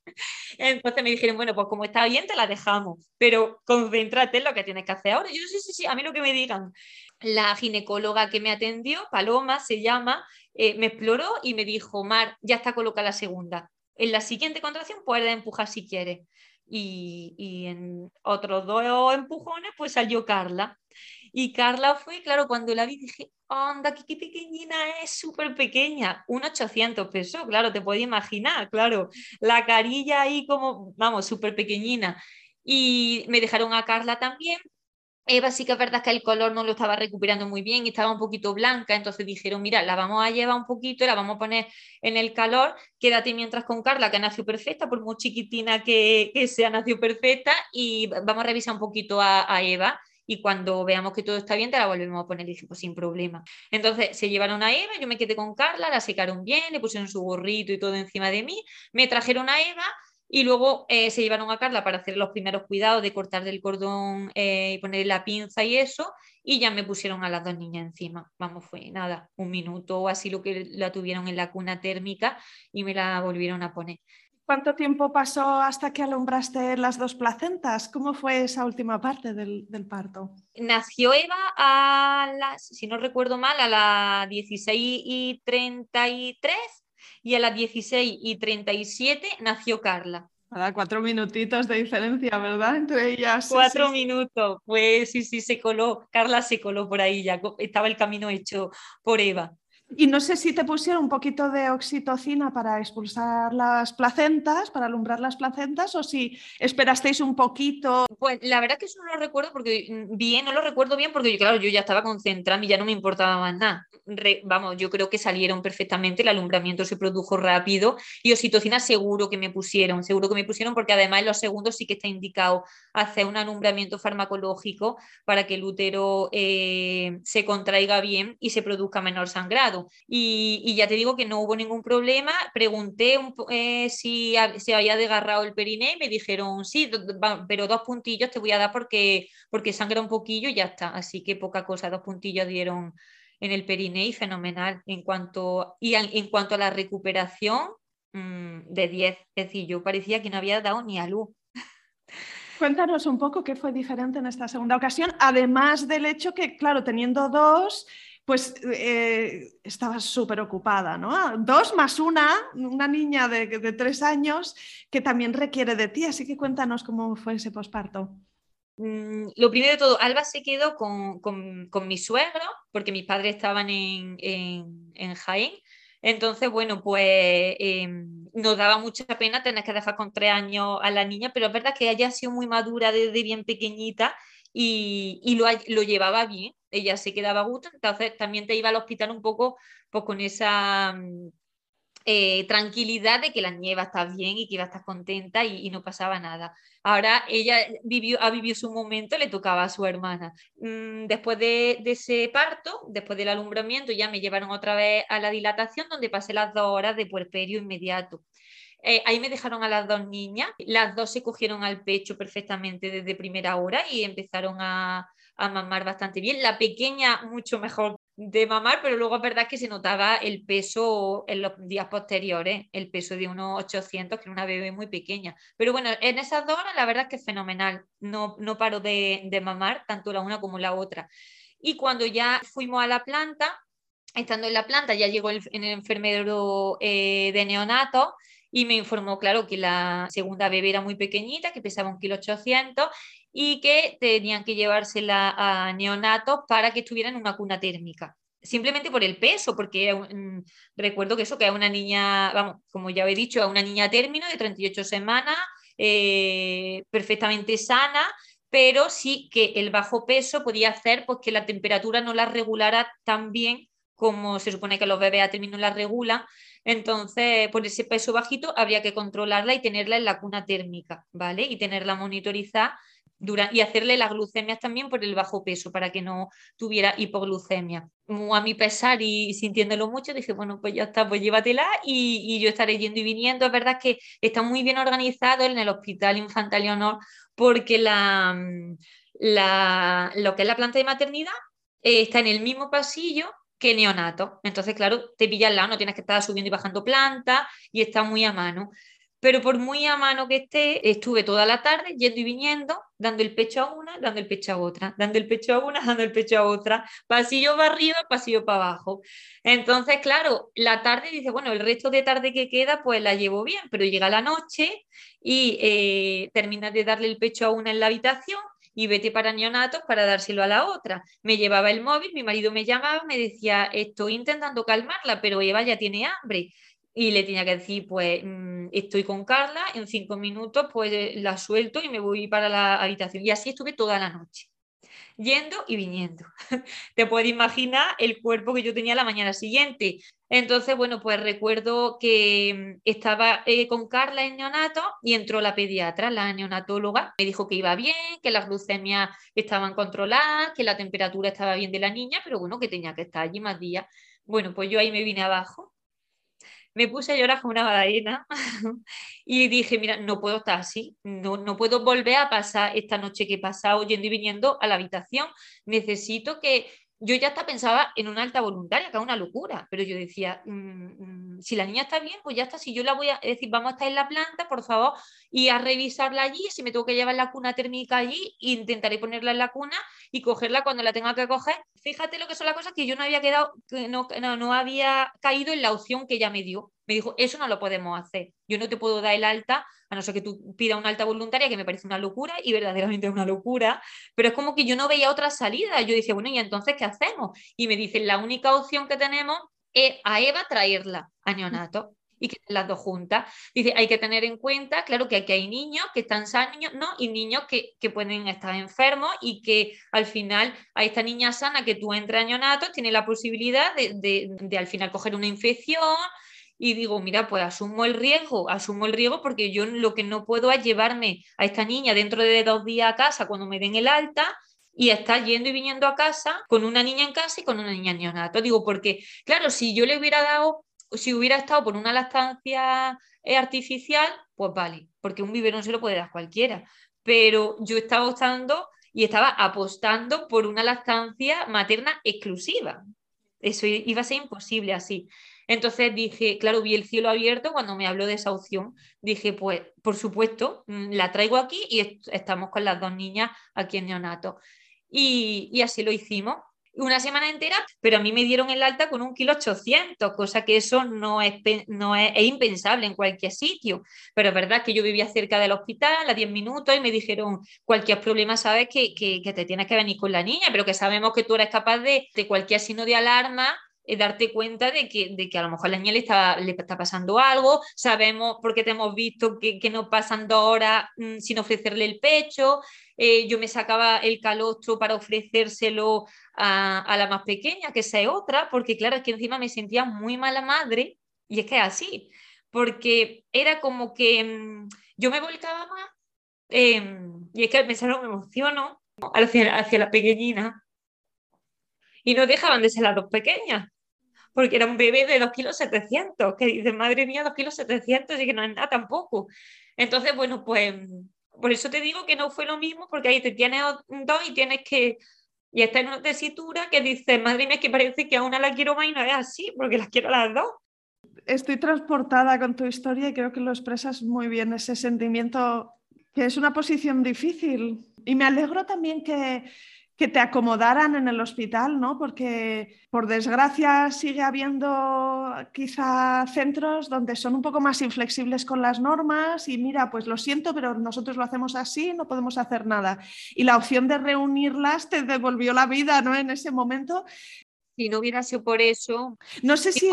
Entonces me dijeron, bueno, pues como está bien, te la dejamos, pero concéntrate en lo que tienes que hacer ahora. Yo, sí, sí, sí, a mí lo que me digan. La ginecóloga que me atendió, Paloma se llama, eh, me exploró y me dijo, Mar, ya está colocada la segunda. En la siguiente contracción puedes empujar si quieres. Y, y en otros dos empujones, pues salió Carla. Y Carla fue, claro, cuando la vi dije, anda, qué, pequeñina es, súper pequeña, un 800 pesos, claro, te puedes imaginar, claro, la carilla ahí como, vamos, súper pequeñina. Y me dejaron a Carla también. Eva sí que es verdad que el color no lo estaba recuperando muy bien y estaba un poquito blanca, entonces dijeron, mira, la vamos a llevar un poquito, la vamos a poner en el calor, quédate mientras con Carla, que nació perfecta, por muy chiquitina que, que sea, nació perfecta, y vamos a revisar un poquito a, a Eva y cuando veamos que todo está bien te la volvemos a poner. Y dije, pues sin problema. Entonces se llevaron a Eva, yo me quedé con Carla, la secaron bien, le pusieron su gorrito y todo encima de mí, me trajeron a Eva y luego eh, se llevaron a Carla para hacer los primeros cuidados de cortar del cordón eh, y poner la pinza y eso, y ya me pusieron a las dos niñas encima. Vamos, fue nada, un minuto o así lo que la tuvieron en la cuna térmica y me la volvieron a poner. ¿Cuánto tiempo pasó hasta que alumbraste las dos placentas? ¿Cómo fue esa última parte del, parto? Nació Eva a las, si no recuerdo mal, a las 16 y 33 y a las 16 y 37 nació Carla. Para cuatro minutitos de diferencia, ¿verdad? Entre ellas. Cuatro minutos, pues sí, sí, se coló, Carla se coló por ahí, ya estaba el camino hecho por Eva. Y no sé si te pusieron un poquito de oxitocina para expulsar las placentas, para alumbrar las placentas, o si esperasteis un poquito. Pues la verdad que eso no lo recuerdo porque mm, bien, no lo recuerdo bien porque claro, yo ya estaba concentrada y ya no me importaba más nada. vamos, yo creo que salieron perfectamente, el alumbramiento se produjo rápido y oxitocina seguro que me pusieron, seguro que me pusieron porque además en los segundos sí que está indicado hacer un alumbramiento farmacológico para que el útero eh, se contraiga bien y se produzca menor sangrado. Y, ya te digo que no hubo ningún problema. Pregunté eh, si se había desgarrado el periné y me dijeron sí, pero dos puntillos te voy a dar porque, porque sangra un poquillo y ya está. Así que poca cosa, dos puntillos dieron en el periné y fenomenal. En cuanto, y en, cuanto a la recuperación, mm, de 10. Es decir, yo parecía que no había dado ni a luz. Cuéntanos un poco qué fue diferente en esta segunda ocasión, además del hecho que, claro, teniendo dos, pues eh, estabas súper ocupada, ¿no? Dos más una, una niña de, tres años que también requiere de ti, así que cuéntanos cómo fue ese posparto. Mm, lo primero de todo, Alba se quedó con, mi suegro, porque mis padres estaban en, en, Jaén. Entonces, bueno, pues em, nos daba mucha pena tener que dejar con tres años a la niña, pero es verdad que ella ha sido muy madura desde bien pequeñita y, lo, llevaba bien, ella se quedaba a gusto, entonces también te iba al hospital un poco pues, con esa mm, eh, tranquilidad de que la nieva está bien y que iba a estar contenta y, no pasaba nada. Ahora ella vivió, ha vivido su momento, le tocaba a su hermana. Mm, después de, de, ese parto, después del alumbramiento, ya me llevaron otra vez a la dilatación, donde pasé las dos horas de puerperio inmediato. Eh, ahí me dejaron a las dos niñas, las dos se cogieron al pecho perfectamente desde primera hora y empezaron a, mamar bastante bien. La pequeña mucho mejor de mamar, pero luego es verdad que se notaba el peso en los días posteriores, el peso de unos 800, que era una bebé muy pequeña. Pero bueno, en esas dos horas la verdad es que es fenomenal, no, no paro de, mamar, tanto la una como la otra. Y cuando ya fuimos a la planta, estando en la planta, ya llegó el enfermero eh, de neonato y me informó, claro, que la segunda bebé era muy pequeñita, que pesaba un kilo ochocientos y que tenían que llevársela a neonatos para que estuviera en una cuna térmica. Simplemente por el peso, porque recuerdo que eso, que es una niña, vamos, como ya he dicho, a una niña a término de 38 semanas, eh, perfectamente sana, pero sí que el bajo peso podía hacer pues, que la temperatura no la regulara tan bien como se supone que los bebés a término la regulan, entonces, por ese peso bajito habría que controlarla y tenerla en la cuna térmica, ¿vale? Y tenerla monitorizada y hacerle las glucemias también por el bajo peso para que no tuviera hipoglucemia. A mi pesar y sintiéndolo mucho, dije, bueno, pues ya está, pues llévatela y, yo estaré yendo y viniendo. Es verdad que está muy bien organizado en el Hospital Infantil Leonor porque la, la, lo que es la planta de maternidad eh, está en el mismo pasillo que neonato. Entonces, claro, te pilla al lado, no tienes que estar subiendo y bajando planta y está muy a mano pero por muy a mano que esté, estuve toda la tarde yendo y viniendo, dando el pecho a una, dando el pecho a otra, dando el pecho a una, dando el pecho a otra, pasillo para arriba, pasillo para abajo. Entonces, claro, la tarde dice, bueno, el resto de tarde que queda, pues la llevo bien, pero llega la noche y eh, terminas de darle el pecho a una en la habitación y vete para neonatos para dárselo a la otra. Me llevaba el móvil, mi marido me llamaba, me decía, estoy intentando calmarla, pero Eva ya tiene hambre y le tenía que decir, pues mm, estoy con Carla, en cinco minutos pues eh, la suelto y me voy para la habitación. Y así estuve toda la noche, yendo y viniendo. Te puedes imaginar el cuerpo que yo tenía la mañana siguiente. Entonces, bueno, pues recuerdo que mm, estaba eh, con Carla en neonato y entró la pediatra, la neonatóloga, me dijo que iba bien, que las glucemias estaban controladas, que la temperatura estaba bien de la niña, pero bueno, que tenía que estar allí más días. Bueno, pues yo ahí me vine abajo me puse a llorar como una bailarina y dije, mira, no puedo estar así, no, no puedo volver a pasar esta noche que he pasado yendo y viniendo a la habitación, necesito que yo ya hasta pensaba en una alta voluntaria, que es una locura, pero yo decía, mm, mm, si la niña está bien, pues ya está, si yo la voy a decir, vamos a estar en la planta, por favor, y a revisarla allí, si me tengo que llevar la cuna térmica allí, intentaré ponerla en la cuna y cogerla cuando la tenga que coger. Fíjate lo que son las cosas que yo no había quedado, no, no, no había caído en la opción que ella me dio. Me dijo, eso no lo podemos hacer, yo no te puedo dar el alta a no ser que tú pidas una alta voluntaria, que me parece una locura y verdaderamente es una locura, pero es como que yo no veía otra salida. Yo decía, bueno, ¿y entonces qué hacemos? Y me dicen, la única opción que tenemos es a Eva traerla a neonato y que las dos juntas. Dice, hay que tener en cuenta, claro, que aquí hay niños que están sanos, ¿no? Y niños que, pueden estar enfermos y que al final a esta niña sana que tú entras a neonato tiene la posibilidad de, de al final coger una infección, y digo, mira, pues asumo el riesgo, asumo el riesgo porque yo lo que no puedo es llevarme a esta niña dentro de dos días a casa cuando me den el alta y estar yendo y viniendo a casa con una niña en casa y con una niña en neonato. Digo, porque, claro, si yo le hubiera dado, si hubiera estado por una lactancia eh, artificial, pues vale, porque un biberón se lo puede dar cualquiera. Pero yo estaba optando y estaba apostando por una lactancia materna exclusiva. Eso iba a ser imposible así. Entonces dije, claro, vi el cielo abierto cuando me habló de esa opción. Dije, pues, por supuesto, mm, la traigo aquí y estamos con las dos niñas aquí en neonato. Y, así lo hicimos una semana entera, pero a mí me dieron el alta con un kilo 800, cosa que eso no es, no es, impensable en cualquier sitio. Pero es verdad que yo vivía cerca del hospital a 10 minutos y me dijeron, cualquier problema sabes que, que, te tienes que venir con la niña, pero que sabemos que tú eres capaz de, de cualquier signo de alarma eh, darte cuenta de que, de que a lo mejor a la niña le está, le está pasando algo, sabemos porque te hemos visto que, que no pasan dos horas mm, sin ofrecerle el pecho, eh, yo me sacaba el calostro para ofrecérselo a, la más pequeña, que esa es otra, porque claro, es que encima me sentía muy mala madre, y es que es así, porque era como que mm, yo me volcaba más, em, y es que al pensarlo me emociono hacia, hacia la pequeñina, y no dejaban de ser las dos pequeñas, porque era un bebé de 2 kilos 700, que dice, madre mía, 2 kilos 700 y que no es nada tampoco. Entonces, bueno, pues por eso te digo que no fue lo mismo, porque ahí te tienes dos y tienes que, y está en una tesitura que dice, madre mía, que parece que a una la quiero más y no es así, porque las quiero las dos. Estoy transportada con tu historia y creo que lo expresas muy bien, ese sentimiento que es una posición difícil. Y me alegro también que, que te acomodaran en el hospital, ¿no? Porque por desgracia sigue habiendo quizá centros donde son un poco más inflexibles con las normas y mira, pues lo siento, pero nosotros lo hacemos así, no podemos hacer nada. Y la opción de reunirlas te devolvió la vida, ¿no? En ese momento. Si no hubiera sido por eso, no sé si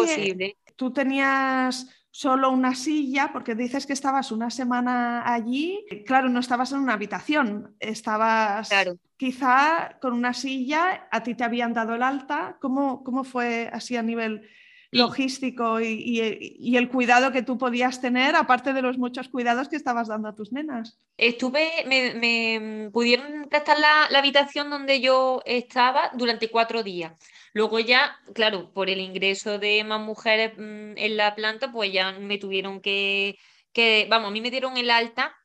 tú tenías solo una silla, porque dices que estabas una semana allí, claro, no estabas en una habitación, estabas quizá con una silla, a ti te habían dado el alta, ¿cómo, cómo fue así a nivel logístico y, el cuidado que tú podías tener, aparte de los muchos cuidados que estabas dando a tus nenas. Estuve, me, pudieron prestar la, la, habitación donde yo estaba durante cuatro días. Luego ya, claro, por el ingreso de más mujeres mm, en la planta, pues ya me tuvieron que, que, vamos, a mí me dieron el alta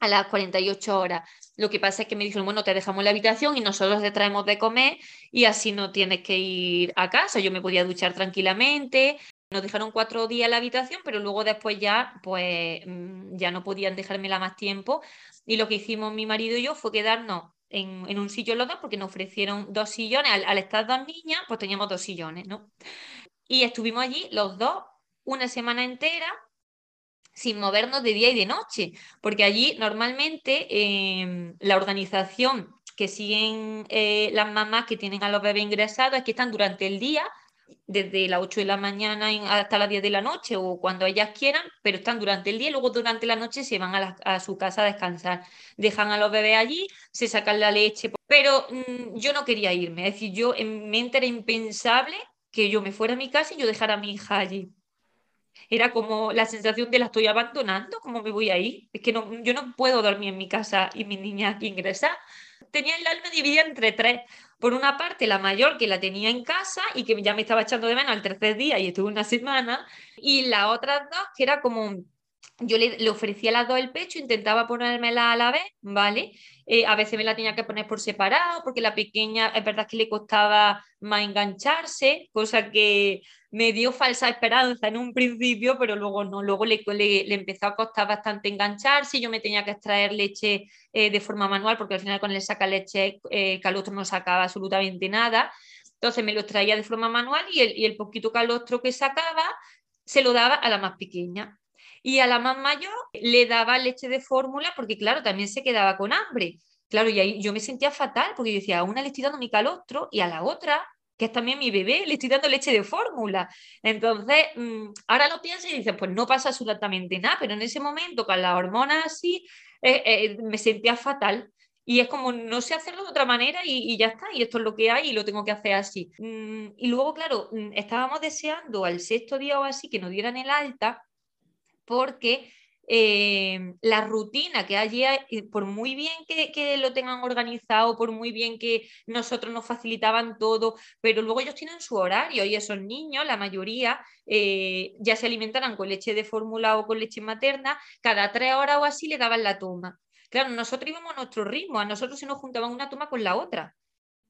a las 48 horas. Lo que pasa es que me dijeron, bueno, te dejamos la habitación y nosotros te traemos de comer y así no tienes que ir a casa. Yo me podía duchar tranquilamente. Nos dejaron cuatro días en la habitación, pero luego después ya, pues, mm, ya no podían dejármela más tiempo. Y lo que hicimos mi marido y yo fue quedarnos en, un sillón los dos, porque nos ofrecieron dos sillones. Al, al estar dos niñas, pues teníamos dos sillones, ¿no? Y estuvimos allí los dos una semana entera sin movernos de día y de noche, porque allí normalmente em, la organización que siguen eh, las mamás que tienen a los bebés ingresados es que están durante el día, desde las 8 de la mañana hasta las 10 de la noche o cuando ellas quieran, pero están durante el día y luego durante la noche se van a, su casa a descansar. Dejan a los bebés allí, se sacan la leche, pero mm, yo no quería irme, es decir, yo en mente era impensable que yo me fuera a mi casa y yo dejara a mi hija allí era como la sensación de la estoy abandonando, ¿cómo me voy a ir? Es que no, yo no puedo dormir en mi casa y mi niña aquí ingresa. Tenía el alma dividida entre tres. Por una parte, la mayor que la tenía en casa y que ya me estaba echando de menos al tercer día y estuve una semana. Y las otras dos, que era como yo le, le, ofrecía las dos el pecho, intentaba ponérmela a la vez, ¿vale? Eh, a veces me la tenía que poner por separado, porque la pequeña es verdad que le costaba más engancharse, cosa que me dio falsa esperanza en un principio, pero luego no, luego le, le, empezó a costar bastante engancharse, yo me tenía que extraer leche eh, de forma manual, porque al final con el saca leche eh, calostro no sacaba absolutamente nada, entonces me lo extraía de forma manual y el, y el poquito calostro que sacaba se lo daba a la más pequeña. Y a la más mayor le daba leche de fórmula porque, claro, también se quedaba con hambre. Claro, y ahí yo me sentía fatal porque yo decía, a una le estoy dando mi calostro y a la otra, que es también mi bebé, le estoy dando leche de fórmula. Entonces, mm, ahora lo piensas y dices, pues no pasa absolutamente nada, pero en ese momento con las hormonas así, eh, eh, me sentía fatal. Y es como, no sé hacerlo de otra manera y, ya está, y esto es lo que hay y lo tengo que hacer así. Mm, y luego, claro, mm, estábamos deseando al sexto día o así que nos dieran el alta porque eh, la rutina que hay, eh, por muy bien que, lo tengan organizado, por muy bien que nosotros nos facilitaban todo, pero luego ellos tienen su horario y esos niños, la mayoría, eh, ya se alimentarán con leche de fórmula o con leche materna, cada tres horas o así le daban la toma. Claro, nosotros íbamos a nuestro ritmo, a nosotros se nos juntaban una toma con la otra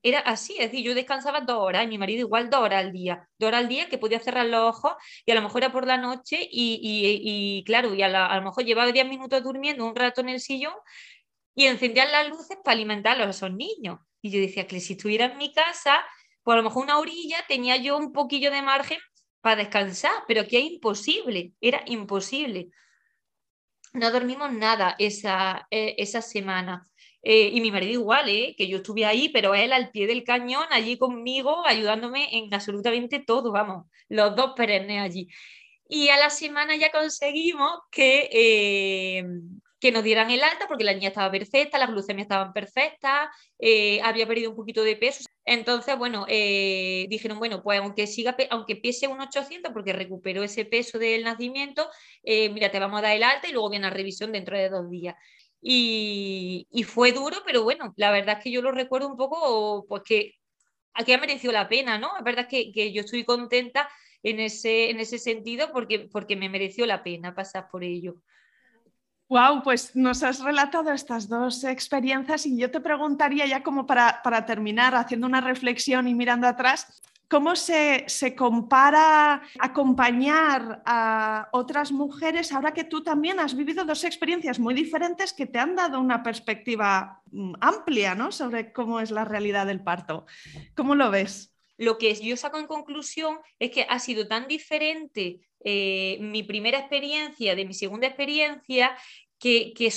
era así, es decir, yo descansaba dos horas y mi marido igual dos horas al día, dos horas al día que podía cerrar los ojos y a lo mejor era por la noche y, claro, y a, lo mejor llevaba diez minutos durmiendo un rato en el sillón y encendían las luces para alimentarlos a esos niños. Y yo decía que si estuviera en mi casa, pues a lo mejor una orilla tenía yo un poquillo de margen para descansar, pero que es imposible, era imposible. No dormimos nada esa, eh, esa semana. Eh, y mi marido igual, ¿eh? que yo estuve ahí, pero él al pie del cañón, allí conmigo, ayudándome en absolutamente todo, vamos, los dos perennes allí. Y a la semana ya conseguimos que, eh, que nos dieran el alta, porque la niña estaba perfecta, las glucemias estaban perfectas, había perdido un poquito de peso. Entonces, bueno, dijeron, bueno, pues aunque siga, aunque pese un 800, porque recuperó ese peso del nacimiento, mira, te vamos a dar el alta y luego viene la revisión dentro de dos días. Y, fue duro, pero bueno, la verdad es que yo lo recuerdo un poco, pues que aquí ha merecido la pena, ¿no? Es verdad que, que yo estoy contenta en ese, en ese sentido porque, porque me mereció la pena pasar por ello. Wow, pues nos has relatado estas dos experiencias y yo te preguntaría ya como para, para terminar, haciendo una reflexión y mirando atrás, ¿Cómo se, compara acompañar a otras mujeres ahora que tú también has vivido dos experiencias muy diferentes que te han dado una perspectiva mm, amplia ¿no? sobre cómo es la realidad del parto? ¿Cómo lo ves? Lo que yo saco en conclusión es que ha sido tan diferente eh, mi primera experiencia de mi segunda experiencia que, que,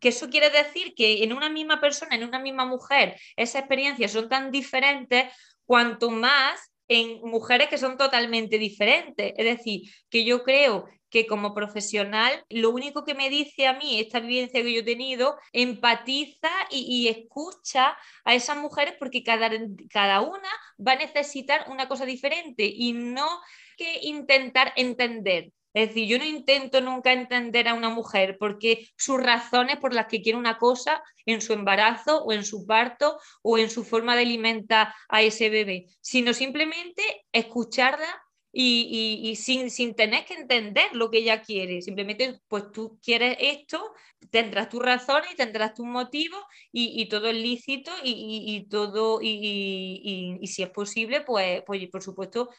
que eso quiere decir que en una misma persona, en una misma mujer, esas experiencias son tan diferentes cuanto más en mujeres que son totalmente diferentes. Es decir, que yo creo que como profesional lo único que me dice a mí esta vivencia que yo he tenido, empatiza y, escucha a esas mujeres porque cada, cada una va a necesitar una cosa diferente y no que intentar entender. Es decir, yo no intento nunca entender a una mujer porque sus razones por las que quiere una cosa en su embarazo o en su parto o en su forma de alimentar a ese bebé, sino simplemente escucharla y, sin, tener que entender lo que ella quiere. Simplemente, pues tú quieres esto, tendrás tus razones, tendrás tus motivos y, todo es lícito y, todo, y, si es posible, pues, pues por supuesto,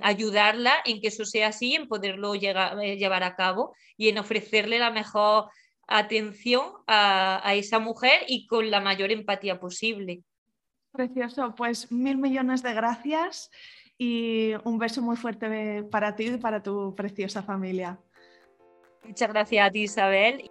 ayudarla en que eso sea así, en poderlo eh, llevar a cabo y en ofrecerle la mejor atención a, a esa mujer y con la mayor empatía posible. Precioso, pues mil millones de gracias y un beso muy fuerte para ti y para tu preciosa familia. Muchas gracias a ti, Isabel.